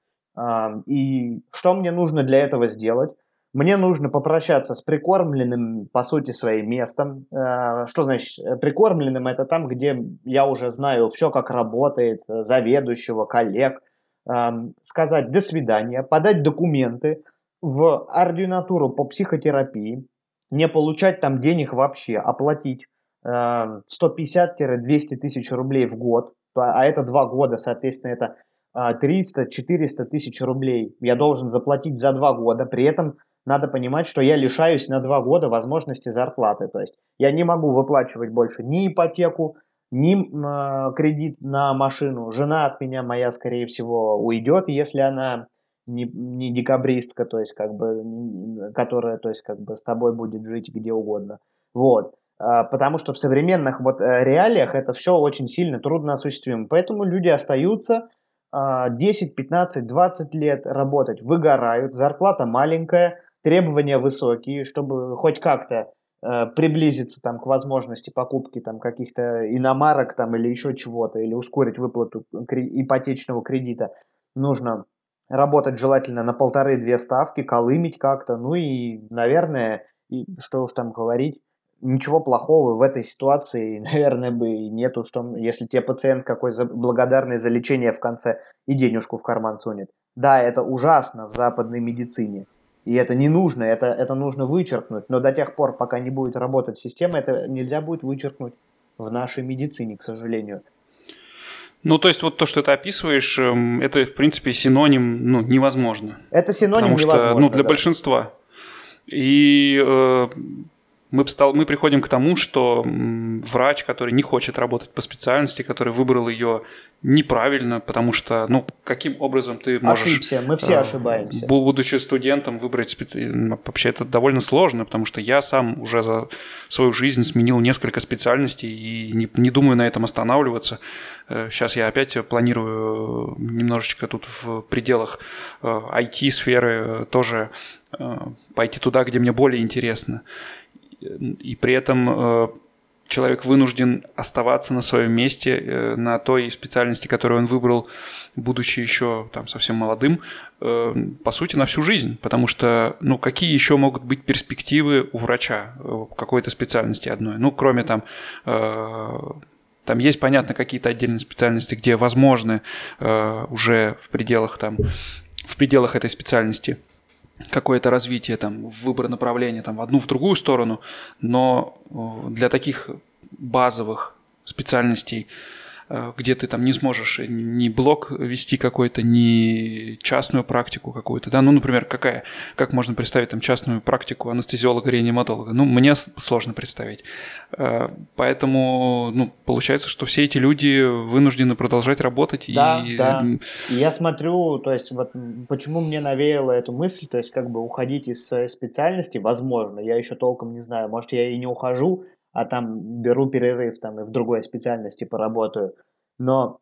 И что мне нужно для этого сделать? Мне нужно попрощаться с прикормленным, по сути, своим местом. Э, что значит э, прикормленным? Это там, где я уже знаю все, как работает, э, заведующего, коллег. Эм, сказать «до свидания», подать документы в ординатуру по психотерапии, не получать там денег вообще, оплатить 150-200 тысяч рублей в год, а это два года, соответственно, это 300-400 тысяч рублей я должен заплатить за два года, при этом надо понимать, что я лишаюсь на два года возможности зарплаты. То есть я не могу выплачивать больше ни ипотеку, ни э, кредит на машину. Жена от меня моя, скорее всего, уйдет, если она не, не декабристка, то есть как бы, которая, то есть как бы с тобой будет жить где угодно. Вот. А, потому что в современных вот э, реалиях это все очень сильно трудно осуществимо. Поэтому люди остаются 10, 15, 20 лет работать, выгорают, зарплата маленькая, требования высокие, чтобы хоть как-то э, приблизиться там к возможности покупки там каких-то иномарок там или еще чего-то, или ускорить выплату ипотечного кредита, нужно работать желательно на полторы-две ставки, колымить как-то, ну и, наверное, и, что уж там говорить, ничего плохого в этой ситуации, наверное, бы и нету, что если тебе пациент какой за, благодарный за лечение в конце и денежку в карман сунет. Да, это ужасно в западной медицине, и это не нужно, это, это нужно вычеркнуть. Но до тех пор, пока не будет работать система, это нельзя будет вычеркнуть в нашей медицине, к сожалению. Ну, то есть вот то, что ты описываешь, эм, это, в принципе, синоним, ну, невозможно. Это синоним Потому невозможно. Что, ну, для да. большинства. И э, мы, стал, мы приходим к тому, что врач, который не хочет работать по специальности, который выбрал ее неправильно, потому что, ну, каким образом ты можешь... Ошибся, мы все э, ошибаемся. Будучи студентом, выбрать специ... Вообще это довольно сложно, потому что я сам уже за свою жизнь сменил несколько специальностей и не, не думаю на этом останавливаться. Сейчас э, я опять планирую немножечко тут в пределах IT-сферы э, тоже пойти туда, где мне более интересно. И при этом человек вынужден оставаться на своем месте, э, на той специальности, которую он выбрал, будучи еще там совсем молодым, э, по сути, на всю жизнь. Потому что, ну, какие еще могут быть перспективы у врача э, какой-то специальности одной? Ну, кроме там там есть, понятно, какие-то отдельные специальности, где возможны уже в пределах там в пределах этой специальности какое-то развитие, там, выбор направления там, в одну, в другую сторону, но э, для таких базовых специальностей где ты там не сможешь ни блог вести какой-то, ни частную практику какую-то, да, ну, например, какая, как можно представить там частную практику анестезиолога-реаниматолога, ну, мне сложно представить, э, поэтому, ну, получается, что все эти люди вынуждены продолжать работать да, и... Да, и я смотрю, то есть вот почему мне навеяло эту мысль, то есть как бы уходить из специальности, возможно, я еще толком не знаю, может, я и не ухожу, а там беру перерыв там и в другой специальности поработаю. Но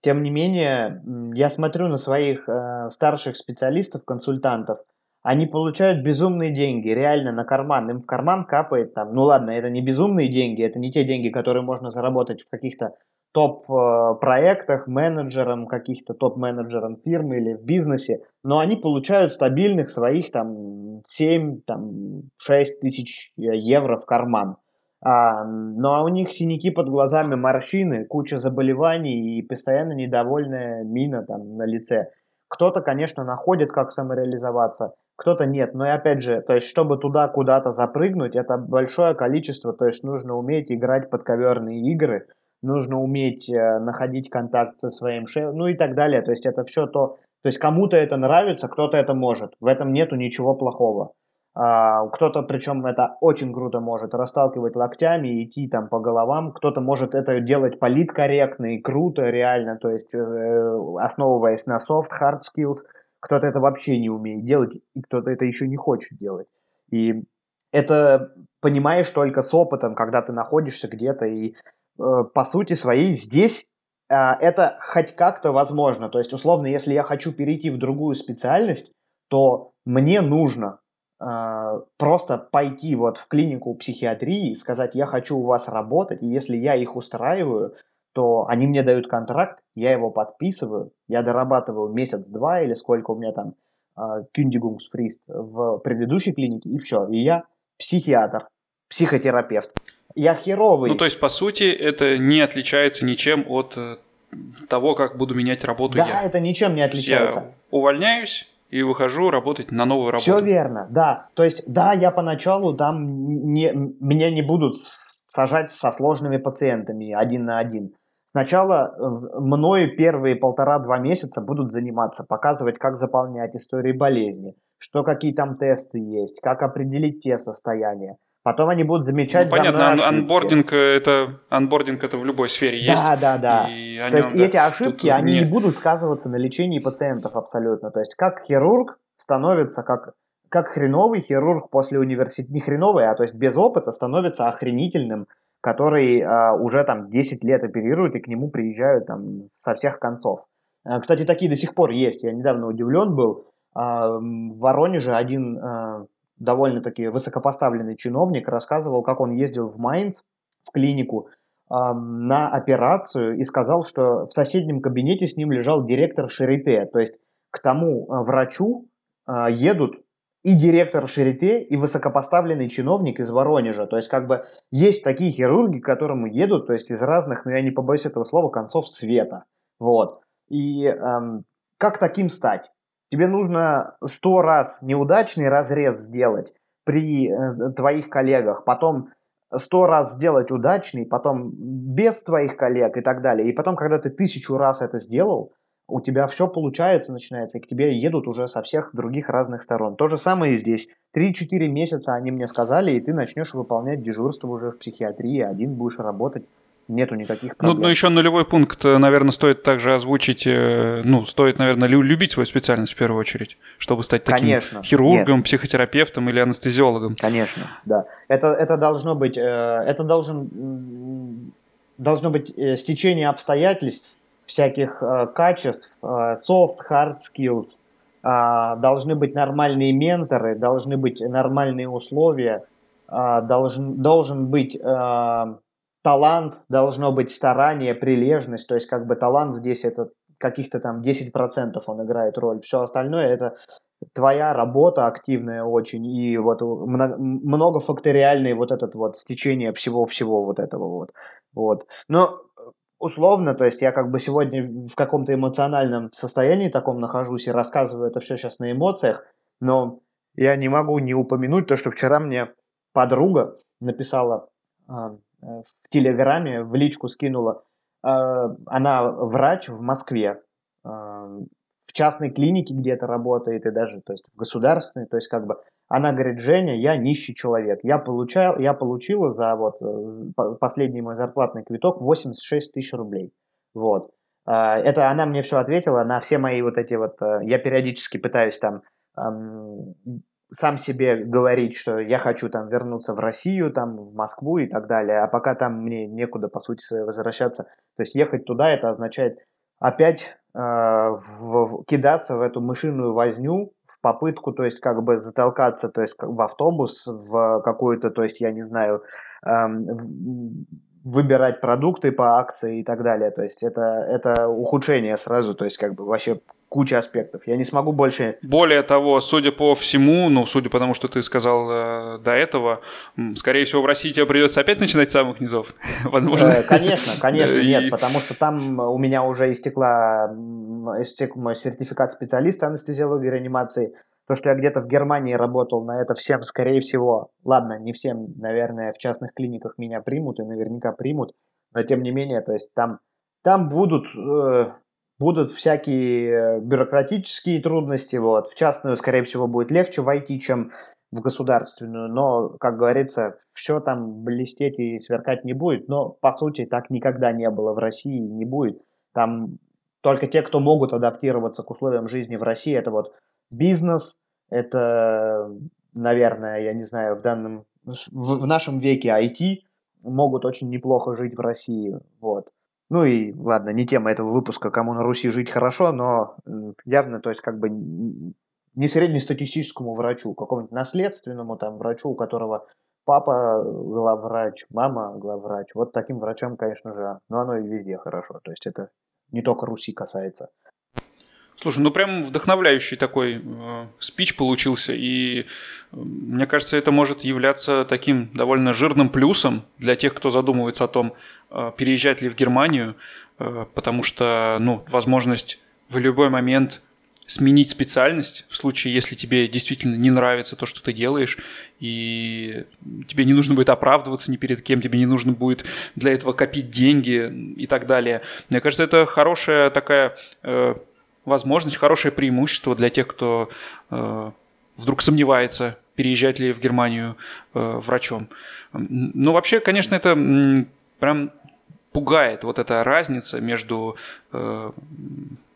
тем не менее, я смотрю на своих э, старших специалистов, консультантов, они получают безумные деньги, реально на карман. Им в карман капает там, ну ладно, это не безумные деньги, это не те деньги, которые можно заработать в каких-то топ-проектах, менеджером, каких-то топ-менеджером фирмы или в бизнесе, но они получают стабильных своих там 7, там 6 тысяч евро в карман. А, ну а у них синяки под глазами, морщины, куча заболеваний и постоянно недовольная мина там на лице. Кто-то, конечно, находит, как самореализоваться, кто-то нет. Но и опять же, то есть, чтобы туда куда-то запрыгнуть, это большое количество, то есть нужно уметь играть подковерные игры, нужно уметь э, находить контакт со своим шефом, ну и так далее. То есть это все то, то есть кому-то это нравится, кто-то это может. В этом нету ничего плохого. А, кто-то, причем это очень круто может, расталкивать локтями и идти там по головам. Кто-то может это делать политкорректно и круто, реально, то есть э, основываясь на soft, hard skills. Кто-то это вообще не умеет делать, и кто-то это еще не хочет делать. И это понимаешь только с опытом, когда ты находишься где-то и э, по сути своей здесь э, это хоть как-то возможно. То есть, условно, если я хочу перейти в другую специальность, то мне нужно просто пойти вот в клинику психиатрии, сказать, я хочу у вас работать, и если я их устраиваю, то они мне дают контракт, я его подписываю, я дорабатываю месяц-два или сколько у меня там кюндигунгсприст в предыдущей клинике, и все, и я психиатр, психотерапевт. Я херовый. Ну, то есть, по сути, это не отличается ничем от э, того, как буду менять работу да, я. Да, это ничем не отличается. Я увольняюсь, и выхожу работать на новую работу. Все верно, да. То есть, да, я поначалу там не, меня не будут сажать со сложными пациентами один на один. Сначала э, мной первые полтора-два месяца будут заниматься, показывать, как заполнять истории болезни, что какие там тесты есть, как определить те состояния. Потом они будут замечать ну, понятно, за мной ан- анбординг это анбординг это в любой сфере есть. Да, да, да. И То нем, есть да, эти ошибки, они не... не будут сказываться на лечении пациентов абсолютно. То есть как хирург становится как как хреновый хирург после университета, не хреновый, а то есть без опыта становится охренительным, который а, уже там 10 лет оперирует и к нему приезжают там со всех концов. А, кстати, такие до сих пор есть. Я недавно удивлен был. А, в Воронеже один а, довольно-таки высокопоставленный чиновник рассказывал, как он ездил в Майнц, в клинику, на операцию и сказал, что в соседнем кабинете с ним лежал директор Шарите. То есть к тому э, врачу э, едут и директор Шарите, и высокопоставленный чиновник из Воронежа. То есть как бы есть такие хирурги, к которым едут, то есть из разных, ну я не побоюсь этого слова, концов света. Вот. И эм, как таким стать? Тебе нужно сто раз неудачный разрез сделать при э, твоих коллегах, потом сто раз сделать удачный, потом без твоих коллег и так далее. И потом, когда ты тысячу раз это сделал, у тебя все получается, начинается, и к тебе едут уже со всех других разных сторон. То же самое и здесь. 3-4 месяца они мне сказали, и ты начнешь выполнять дежурство уже в психиатрии, один будешь работать нету никаких проблем. Ну, ну еще нулевой пункт, э, наверное, стоит также озвучить, э, ну, стоит, наверное, любить свою специальность в первую очередь, чтобы стать таким Конечно. хирургом, Нет. психотерапевтом или анестезиологом. Конечно, да. Это, это должно быть, э, это должен, должно быть стечение обстоятельств, всяких качеств, soft, hard skills, а, должны быть нормальные менторы, должны быть нормальные условия, а, должен, должен быть талант, должно быть старание, прилежность, то есть как бы талант здесь это каких-то там 10% он играет роль, все остальное это твоя работа активная очень, и вот многофакториальный вот этот вот стечение всего-всего вот этого вот. вот. Но условно, то есть я как бы сегодня в каком-то эмоциональном состоянии таком нахожусь и рассказываю это все сейчас на эмоциях, но я не могу не упомянуть то, что вчера мне подруга написала а, в Телеграме, в личку скинула. А, она врач в Москве, а, в частной клинике где-то работает и даже, то есть в государственной, то есть как бы она говорит, Женя, я нищий человек, я получал, я получила за вот последний мой зарплатный квиток 86 тысяч рублей, вот. Это она мне все ответила на все мои вот эти вот, э, я периодически пытаюсь там сам себе говорить, что я хочу там вернуться в Россию, там в Москву и так далее, а пока там мне некуда по сути возвращаться, то есть ехать туда это означает опять э, в, в, кидаться в эту мышиную возню в попытку, то есть как бы затолкаться, то есть в автобус, в какую-то, то есть я не знаю, эм, выбирать продукты по акции и так далее. То есть это, это ухудшение сразу, то есть как бы вообще куча аспектов. Я не смогу больше... Более того, судя по всему, ну, судя по тому, что ты сказал э, до этого, скорее всего, в России тебе придется опять начинать с самых низов. Возможно. Э, конечно, конечно, нет, потому что там у меня уже истекла, истек мой сертификат специалиста анестезиологии и реанимации. То, что я где-то в Германии работал на это всем, скорее всего, ладно, не всем, наверное, в частных клиниках меня примут и наверняка примут, но тем не менее, то есть там, там будут, э, будут всякие бюрократические трудности, вот, в частную, скорее всего, будет легче войти, чем в государственную, но, как говорится, все там блестеть и сверкать не будет, но, по сути, так никогда не было в России и не будет. Там только те, кто могут адаптироваться к условиям жизни в России, это вот бизнес, это, наверное, я не знаю, в данном, в, в нашем веке IT могут очень неплохо жить в России, вот. Ну и ладно, не тема этого выпуска, кому на Руси жить хорошо, но явно, то есть как бы не среднестатистическому врачу, какому-нибудь наследственному там врачу, у которого папа главврач, мама главврач. Вот таким врачам, конечно же, но оно и везде хорошо. То есть это не только Руси касается. Слушай, ну прям вдохновляющий такой э, спич получился, и э, мне кажется, это может являться таким довольно жирным плюсом для тех, кто задумывается о том, э, переезжать ли в Германию, э, потому что, ну, возможность в любой момент сменить специальность в случае, если тебе действительно не нравится то, что ты делаешь, и тебе не нужно будет оправдываться ни перед кем, тебе не нужно будет для этого копить деньги и так далее. Мне кажется, это хорошая такая э, возможность, хорошее преимущество для тех, кто э, вдруг сомневается, переезжать ли в Германию э, врачом. Ну, вообще, конечно, это прям пугает вот эта разница между э,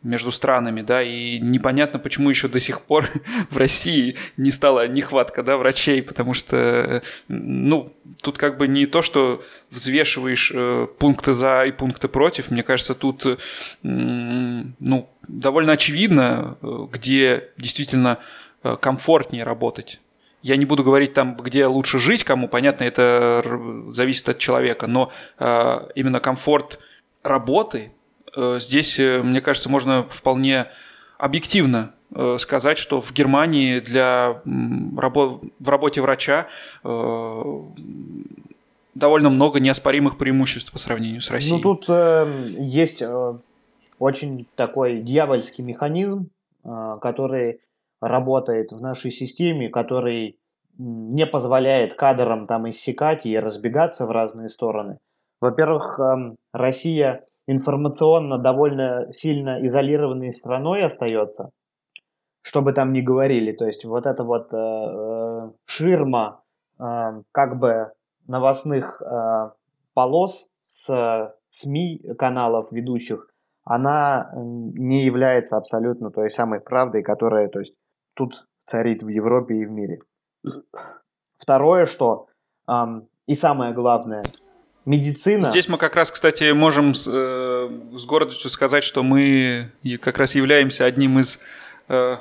между странами, да, и непонятно, почему еще до сих пор в России не стала нехватка, да, врачей, потому что, ну, тут как бы не то, что взвешиваешь э, пункты за и пункты против, мне кажется, тут, ну, довольно очевидно, э, где действительно э, комфортнее работать. Я не буду говорить там, где лучше жить, кому, понятно, это зависит от человека, но э, именно комфорт работы здесь, э, мне кажется, можно вполне объективно э, сказать, что в Германии для в работе врача довольно много неоспоримых преимуществ по сравнению с Россией. Ну, тут э, есть э, очень такой дьявольский механизм, э, который работает в нашей системе, который не позволяет кадрам там иссякать и разбегаться в разные стороны. Во-первых, э, Россия информационно довольно сильно изолированной страной остается, что бы там ни говорили. То есть вот эта вот э, э, ширма э, как бы новостных э, полос с СМИ каналов ведущих, она не является абсолютно той самой правдой, которая то есть, тут царит в Европе и в мире. Второе, что эм, и самое главное, медицина. Здесь мы как раз, кстати, можем с, э, с гордостью сказать, что мы как раз являемся одним из э,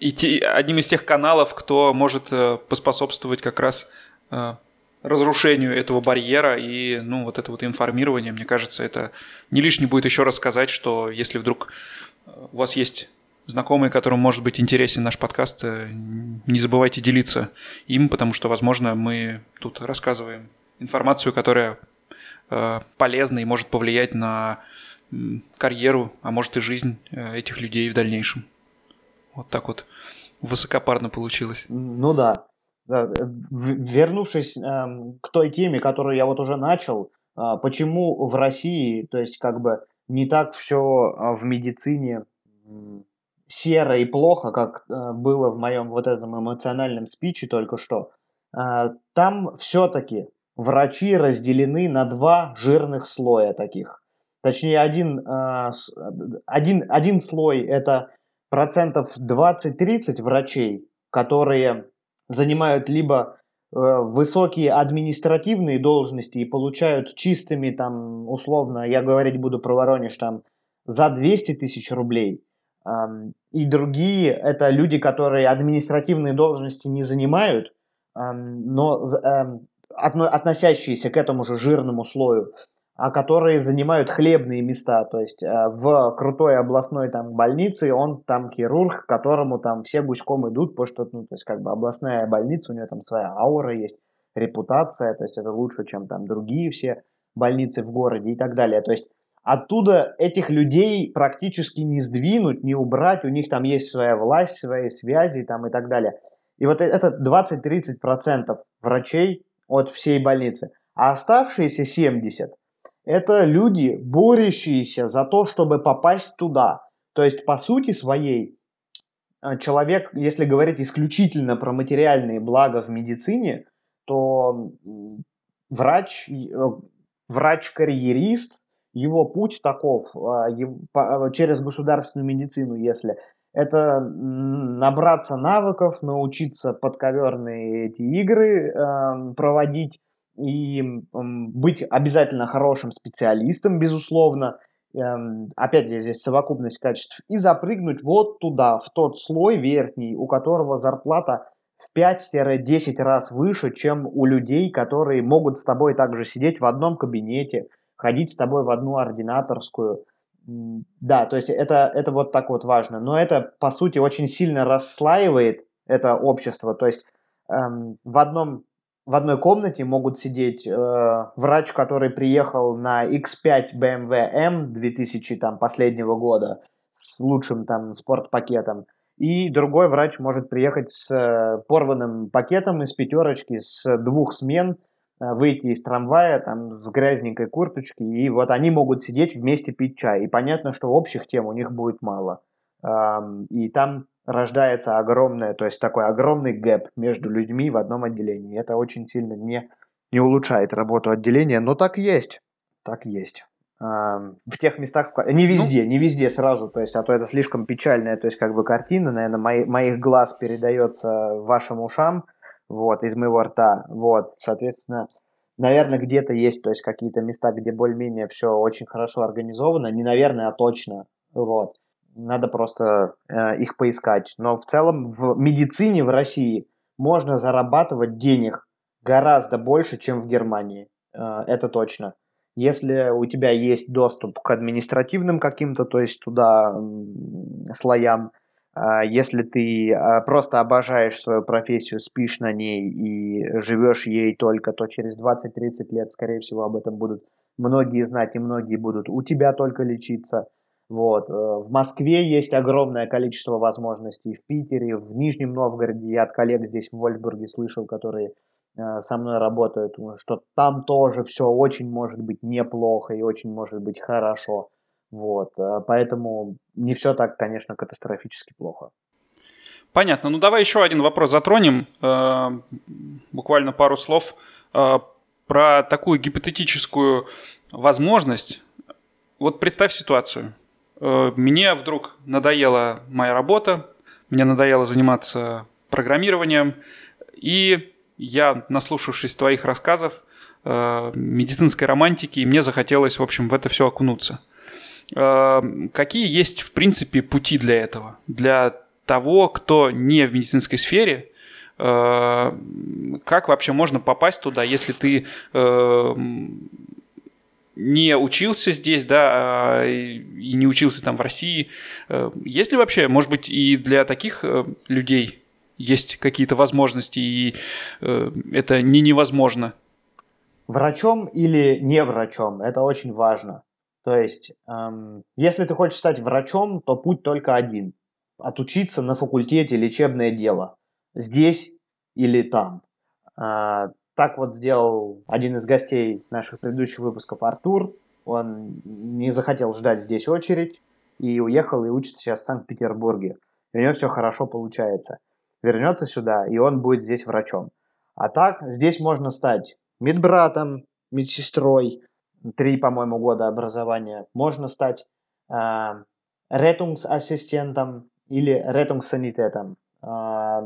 одним из тех каналов, кто может э, поспособствовать как раз э, разрушению этого барьера и, ну, вот это вот информирование, мне кажется, это не лишне будет еще раз сказать, что если вдруг э, у вас есть знакомые, которым может быть интересен наш подкаст, не забывайте делиться им, потому что, возможно, мы тут рассказываем информацию, которая э, полезна и может повлиять на карьеру, а может и жизнь э, этих людей в дальнейшем. Вот так вот высокопарно получилось. Ну да. Вернувшись э, к той теме, которую я вот уже начал, э, почему в России, то есть как бы не так все в медицине серо и плохо, как э, было в моем вот этом эмоциональном спиче только что, э, там все-таки врачи разделены на два жирных слоя таких. Точнее, один, э, один, один слой это процентов 20-30 врачей, которые занимают либо э, высокие административные должности и получают чистыми, там, условно, я говорить буду про Воронеж, там, за 200 тысяч рублей. И другие – это люди, которые административные должности не занимают, но эм, относящиеся к этому же жирному слою, а которые занимают хлебные места, то есть э, в крутой областной там больнице он там хирург, к которому там все гуськом идут, потому что, ну, то есть как бы областная больница, у нее там своя аура есть, репутация, то есть это лучше, чем там другие все больницы в городе и так далее. То есть оттуда этих людей практически не сдвинуть, не убрать, у них там есть своя власть, свои связи там и так далее. И вот это 20-30% врачей от всей больницы. А оставшиеся 70 – это люди, борющиеся за то, чтобы попасть туда. То есть, по сути своей, э, человек, если говорить исключительно про материальные блага в медицине, то врач, э, врач-карьерист, его путь таков, а, через государственную медицину, если это набраться навыков, научиться подковерные эти игры э, проводить и э, быть обязательно хорошим специалистом, безусловно. Э, опять же, здесь совокупность качеств. И запрыгнуть вот туда, в тот слой верхний, у которого зарплата в 5-10 раз выше, чем у людей, которые могут с тобой также сидеть в одном кабинете, ходить с тобой в одну ординаторскую – да, то есть это, это вот так вот важно. Но это, по сути, очень сильно расслаивает это общество. То есть эм, в, одном, в одной комнате могут сидеть э, врач, который приехал на X5 BMW M 2000 там, последнего года с лучшим там спортпакетом, и другой врач может приехать с э, порванным пакетом из пятерочки с двух смен – выйти из трамвая там в грязненькой курточке, и вот они могут сидеть вместе пить чай. И понятно, что общих тем у них будет мало. И там рождается огромное, то есть такой огромный гэп между людьми в одном отделении. Это очень сильно не, не улучшает работу отделения, но так есть. Так есть. В тех местах, не ну везде, ну, не везде сразу, то есть, а то это слишком печальная, то есть, как бы картина, наверное, мои, моих глаз передается вашим ушам, вот, из моего рта, вот, соответственно, наверное, где-то есть, то есть какие-то места, где более-менее все очень хорошо организовано, не наверное, а точно, вот, надо просто э, их поискать, но в целом в медицине в России можно зарабатывать денег гораздо больше, чем в Германии, э, это точно. Если у тебя есть доступ к административным каким-то, то есть туда слоям, а, если ты а, просто обожаешь свою профессию, спишь на ней и живешь ей только, то через 20-30 лет, скорее всего, об этом будут многие знать и многие будут у тебя только лечиться. Вот. Э, в Москве есть огромное количество возможностей, в Питере, в Нижнем Новгороде, я от коллег здесь в Вольсбурге слышал, которые э, со мной работают, что там тоже все очень может быть неплохо и очень может быть хорошо. Вот, э, поэтому не все так, конечно, катастрофически плохо. Понятно. Ну давай еще один вопрос затронем. Э, буквально пару слов про такую гипотетическую возможность. Вот представь ситуацию. Мне вдруг надоела моя работа, мне надоело заниматься программированием, и я, наслушавшись твоих рассказов, э, медицинской романтики, и мне захотелось, в общем, в это все окунуться. Э, какие есть, в принципе, пути для этого? Для того, кто не в медицинской сфере, э, как вообще можно попасть туда, если ты не учился здесь, да, и не учился там в России. Есть ли вообще, может быть, и для таких людей есть какие-то возможности, и э, это не невозможно. Врачом или не врачом, это очень важно. То есть, эм, если ты хочешь стать врачом, то путь только один. Отучиться на факультете лечебное дело. Здесь или там. Э, так вот сделал один из гостей наших предыдущих выпусков Артур. Он не захотел ждать здесь очередь и уехал и учится сейчас в Санкт-Петербурге. У него все хорошо получается вернется сюда, и он будет здесь врачом. А так, здесь можно стать медбратом, медсестрой, три, по-моему, года образования. Можно стать э, ретунгс-ассистентом или ретунгс-санитетом. Э,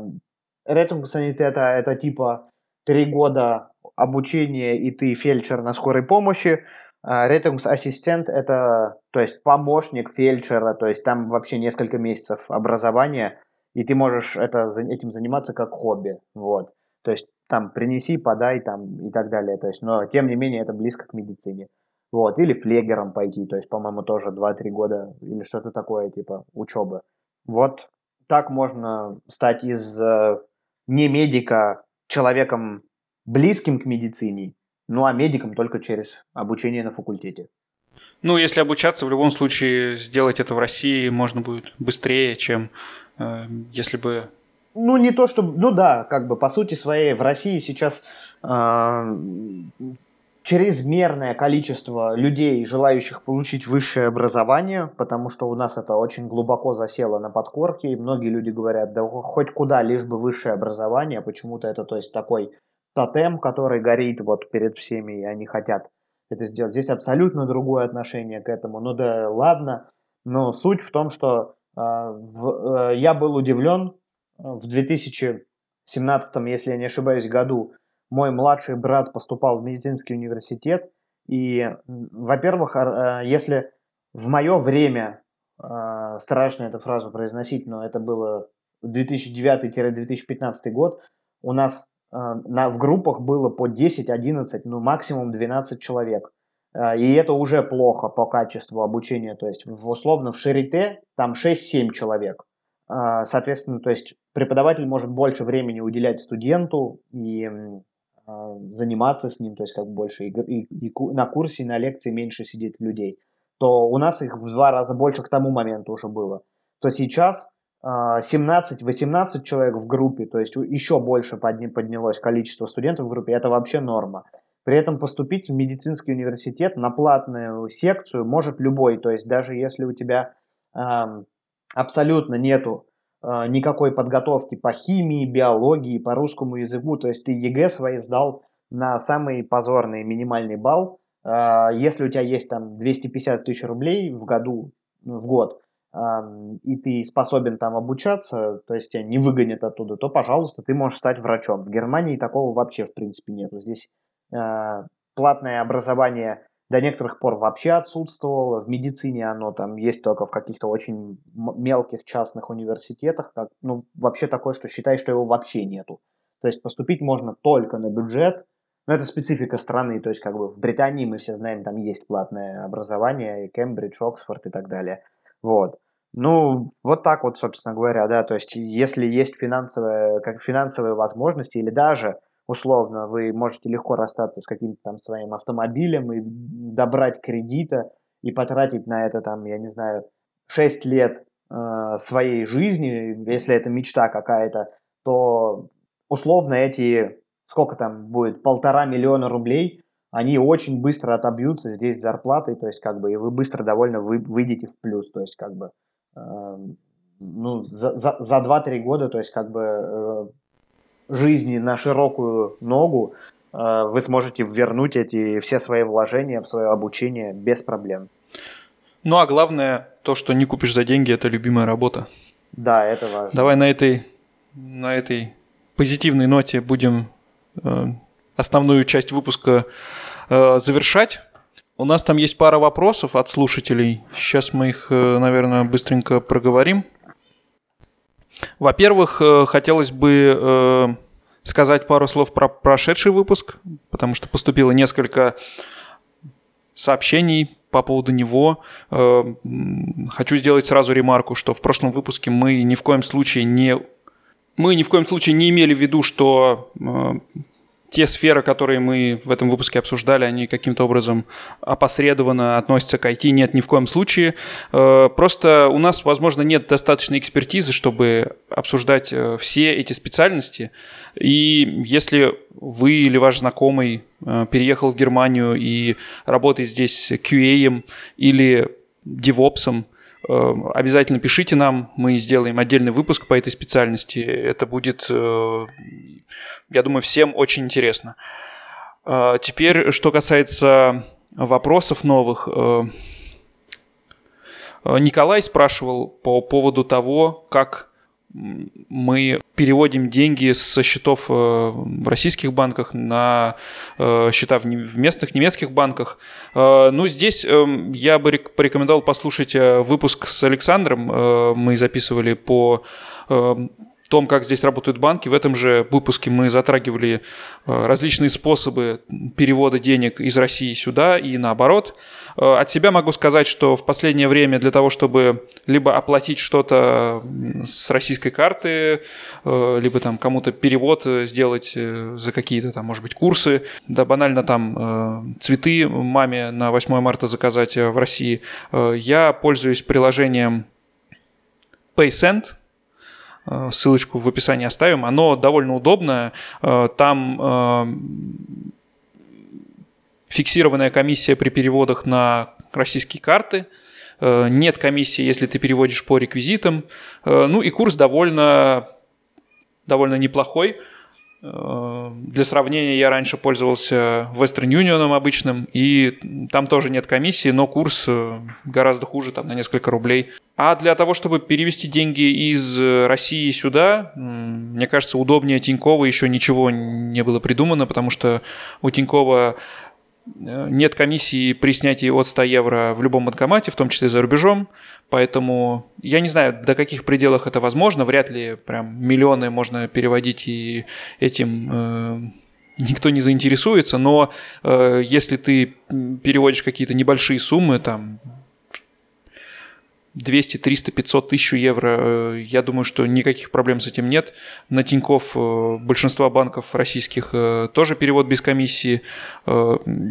ретунгс-санитета – это типа три года обучения, и ты фельдшер на скорой помощи. А ретунгс-ассистент – это, то есть, помощник фельдшера, то есть, там вообще несколько месяцев образования – и ты можешь это, этим заниматься как хобби, вот. То есть там принеси, подай там и так далее, то есть, но тем не менее это близко к медицине. Вот, или флегером пойти, то есть, по-моему, тоже 2-3 года или что-то такое, типа, учебы. Вот так можно стать из э, не медика человеком близким к медицине, ну а медиком только через обучение на факультете. Ну, если обучаться, в любом случае сделать это в России можно будет быстрее, чем Э, если бы... Ну, не то, чтобы... Ну да, как бы по сути своей в России сейчас э, чрезмерное количество людей, желающих получить высшее образование, потому что у нас это очень глубоко засело на подкорке, и многие люди говорят, да хоть куда, лишь бы высшее образование, почему-то это, то есть, такой тотем, который горит вот перед всеми, и они хотят это сделать. Здесь абсолютно другое отношение к этому. Ну да ладно, но суть в том, что а, э, я был удивлен э, в 2017, если я не ошибаюсь, году. Мой младший брат поступал в медицинский университет. И, во-первых, э, если в мое время, страшно эту фразу произносить, но это было 2009-2015 год, у нас на, в группах было по 10-11, ну максимум 12 человек. И это уже плохо по качеству обучения. То есть, условно, в Шарите там 6-7 человек. Соответственно, то есть преподаватель может больше времени уделять студенту и а, заниматься с ним, то есть как больше и, и, и на курсе, и на лекции меньше сидит людей, то у нас их в два раза больше к тому моменту уже было. То сейчас 17-18 человек в группе, то есть еще больше поднялось количество студентов в группе, это вообще норма. При этом поступить в медицинский университет на платную секцию может любой. То есть даже если у тебя э, абсолютно нету никакой подготовки по химии, биологии, по русскому языку, то есть ты ЕГЭ свои сдал на самый позорный минимальный балл, э, если у тебя есть там 250 тысяч рублей в году, в год, и ты способен там обучаться, то есть тебя не выгонят оттуда, то, пожалуйста, ты можешь стать врачом. В Германии такого вообще, в принципе, нету. Здесь Э, платное образование до некоторых пор вообще отсутствовало. В медицине оно там есть только в каких-то очень мелких частных университетах. Как, ну, вообще такое, что считай, что его вообще нету. То есть поступить можно только на бюджет. Но это специфика страны. То есть как бы в Британии мы все знаем, там есть платное образование, и Кембридж, Оксфорд и так далее. Вот. Ну, вот так вот, собственно говоря, да, то есть если есть финансовые, как финансовые возможности или даже условно, вы можете легко расстаться с каким-то там своим автомобилем и добрать кредита и потратить на это там, я не знаю, 6 лет э, своей жизни, если это мечта какая-то, то условно эти сколько там будет, полтора миллиона рублей, они очень быстро отобьются здесь зарплатой, то есть как бы и вы быстро довольно вы, выйдете в плюс, то есть как бы э, ну, за, за, за 2-3 года, то есть как бы э, жизни на широкую ногу э, вы сможете вернуть эти все свои вложения в свое обучение без проблем. Ну а главное, то, что не купишь за деньги, это любимая работа. Да, это важно. Давай на этой, на этой позитивной ноте будем э, основную часть выпуска э, завершать. У нас там есть пара вопросов от слушателей. Сейчас мы их, наверное, быстренько проговорим. Во-первых, э, хотелось бы э, сказать пару слов про прошедший выпуск, потому что поступило несколько сообщений по поводу него. Э, хочу сделать сразу ремарку, что в прошлом выпуске мы ни в коем случае не мы ни в коем случае не имели в виду, что те сферы, которые мы в этом выпуске обсуждали, они каким-то образом опосредованно относятся к IT. Нет, ни в коем случае. Э, просто у нас, возможно, нет достаточной экспертизы, чтобы обсуждать э, все эти специальности. И если вы или ваш знакомый э, переехал в Германию и работает здесь QA или Эм, обязательно пишите нам, мы сделаем отдельный выпуск по этой специальности. Это будет, э, я думаю, всем очень интересно. Э, теперь, что касается вопросов новых. Э, Николай спрашивал по поводу того, как мы переводим деньги со счетов э, в российских банках на э, счета в местных немецких банках. Э, ну, здесь эм, я бы порекомендовал послушать выпуск с Александром. Мы записывали по эм, том, как здесь работают банки. В этом же выпуске мы затрагивали э, различные способы перевода денег из России сюда и наоборот. Э, от себя могу сказать, что в последнее время для того, чтобы либо оплатить что-то с российской карты, э, либо там кому-то перевод сделать за какие-то там, может быть, курсы, да банально там цветы маме на 8 марта заказать в России, я пользуюсь приложением PaySend – ссылочку в описании оставим. Оно довольно удобное. Э, там э, фиксированная комиссия при переводах на российские карты. Нет комиссии, если ты переводишь по реквизитам. Ну и курс довольно, довольно неплохой. Для сравнения, я раньше пользовался Western Union обычным, и там тоже нет комиссии, но курс гораздо хуже, там на несколько рублей. А для того, чтобы перевести деньги из России сюда, мне кажется, удобнее Тинькова еще ничего не было придумано, потому что у Тинькова э, нет комиссии при снятии от 100 евро в любом банкомате, в том числе за рубежом. Поэтому я не знаю, до каких пределах это возможно. Вряд ли прям миллионы можно переводить и этим э, никто не заинтересуется. Но э, если ты переводишь какие-то небольшие суммы, там 200, 300, 500 тысяч евро, э, я думаю, что никаких проблем с этим нет. На Тинькофф э, большинства банков российских э, тоже перевод без комиссии.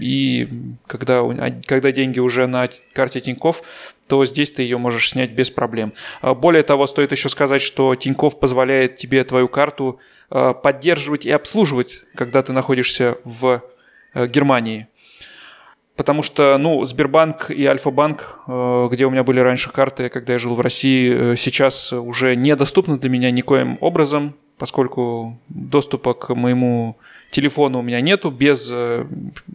И когда, когда деньги уже на карте Тинькофф, то здесь ты ее можешь снять без проблем. Более того, стоит еще сказать, что Тинькофф позволяет тебе твою карту поддерживать и обслуживать, когда ты находишься в Германии. Потому что, ну, Сбербанк и Альфа-банк, э, где у меня были раньше карты, когда я жил в России, э, сейчас уже недоступны для меня никоим образом, поскольку доступа к моему телефону у меня нету, без э,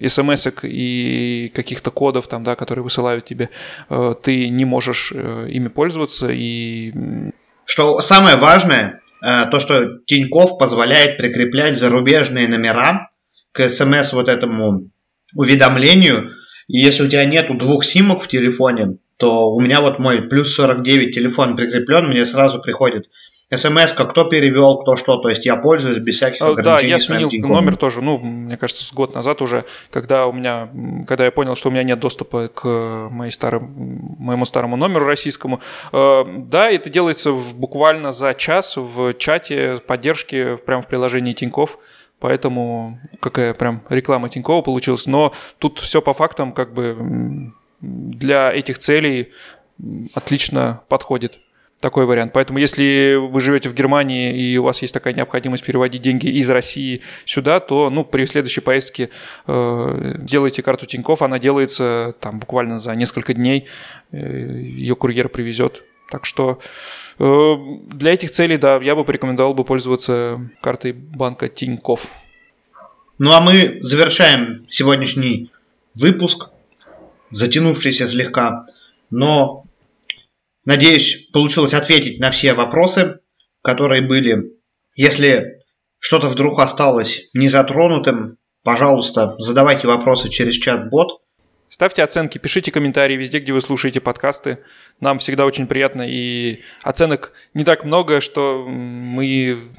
смс и каких-то кодов, там, да, которые высылают тебе, ты не можешь ими пользоваться. И... Что самое важное, то, что Тиньков позволяет прикреплять зарубежные номера к смс вот этому уведомлению. И если у тебя нету двух симок в телефоне, то у меня вот мой плюс 49 телефон прикреплен, мне сразу приходит смс кто перевел, кто что, то есть я пользуюсь без всяких ограничений. Да, я сменил номер тоже, ну, мне кажется, с год назад уже, когда у меня, когда я понял, что у меня нет доступа к моей старым, моему старому номеру российскому. Э, да, это делается в, буквально за час в чате поддержки прямо в приложении Тинькофф. Поэтому какая прям реклама Тинькова получилась. Но тут все по фактам как бы для этих целей отлично подходит. такой вариант. Поэтому, если вы живете в Германии и у вас есть такая необходимость переводить деньги из России сюда, то ну, при следующей поездке э, делайте карту Тинькофф. Она делается там буквально за несколько дней. Э, ее курьер привезет. Так что для этих целей, да, я бы порекомендовал бы пользоваться картой банка Тинькофф. Ну а мы завершаем сегодняшний выпуск, затянувшийся слегка, но Надеюсь, получилось ответить на все вопросы, которые были. Если что-то вдруг осталось незатронутым, пожалуйста, задавайте вопросы через чат-бот. Ставьте оценки, пишите комментарии везде, где вы слушаете подкасты. Нам всегда очень приятно, и оценок не так много, что мы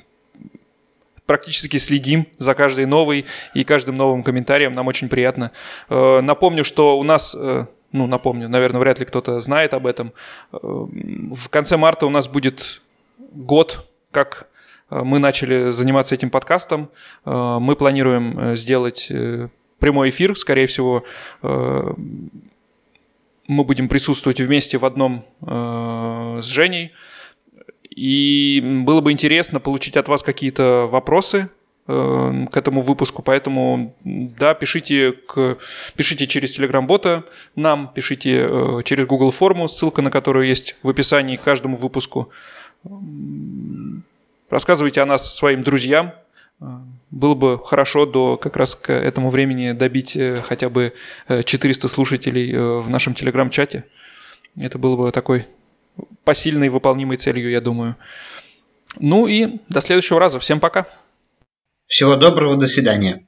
практически следим за каждой новой и каждым новым комментарием. Нам очень приятно. Э, напомню, что у нас э, ну, напомню, наверное, вряд ли кто-то знает об этом. Э, в конце марта у нас будет год, как мы начали заниматься этим подкастом. Мы планируем сделать прямой эфир, скорее всего, мы будем присутствовать вместе в одном с Женей. И было бы интересно получить от вас какие-то вопросы, Э, к этому выпуску, поэтому да, пишите, к, пишите через Telegram-бота нам, пишите э, через Google форму, ссылка на которую есть в описании к каждому выпуску. Рассказывайте о нас своим друзьям. Э, было бы хорошо до как раз к этому времени добить хотя бы 400 слушателей в нашем Telegram-чате. Это было бы такой посильной выполнимой целью, я думаю. Ну и до следующего раза. Всем пока. Всего доброго, до свидания.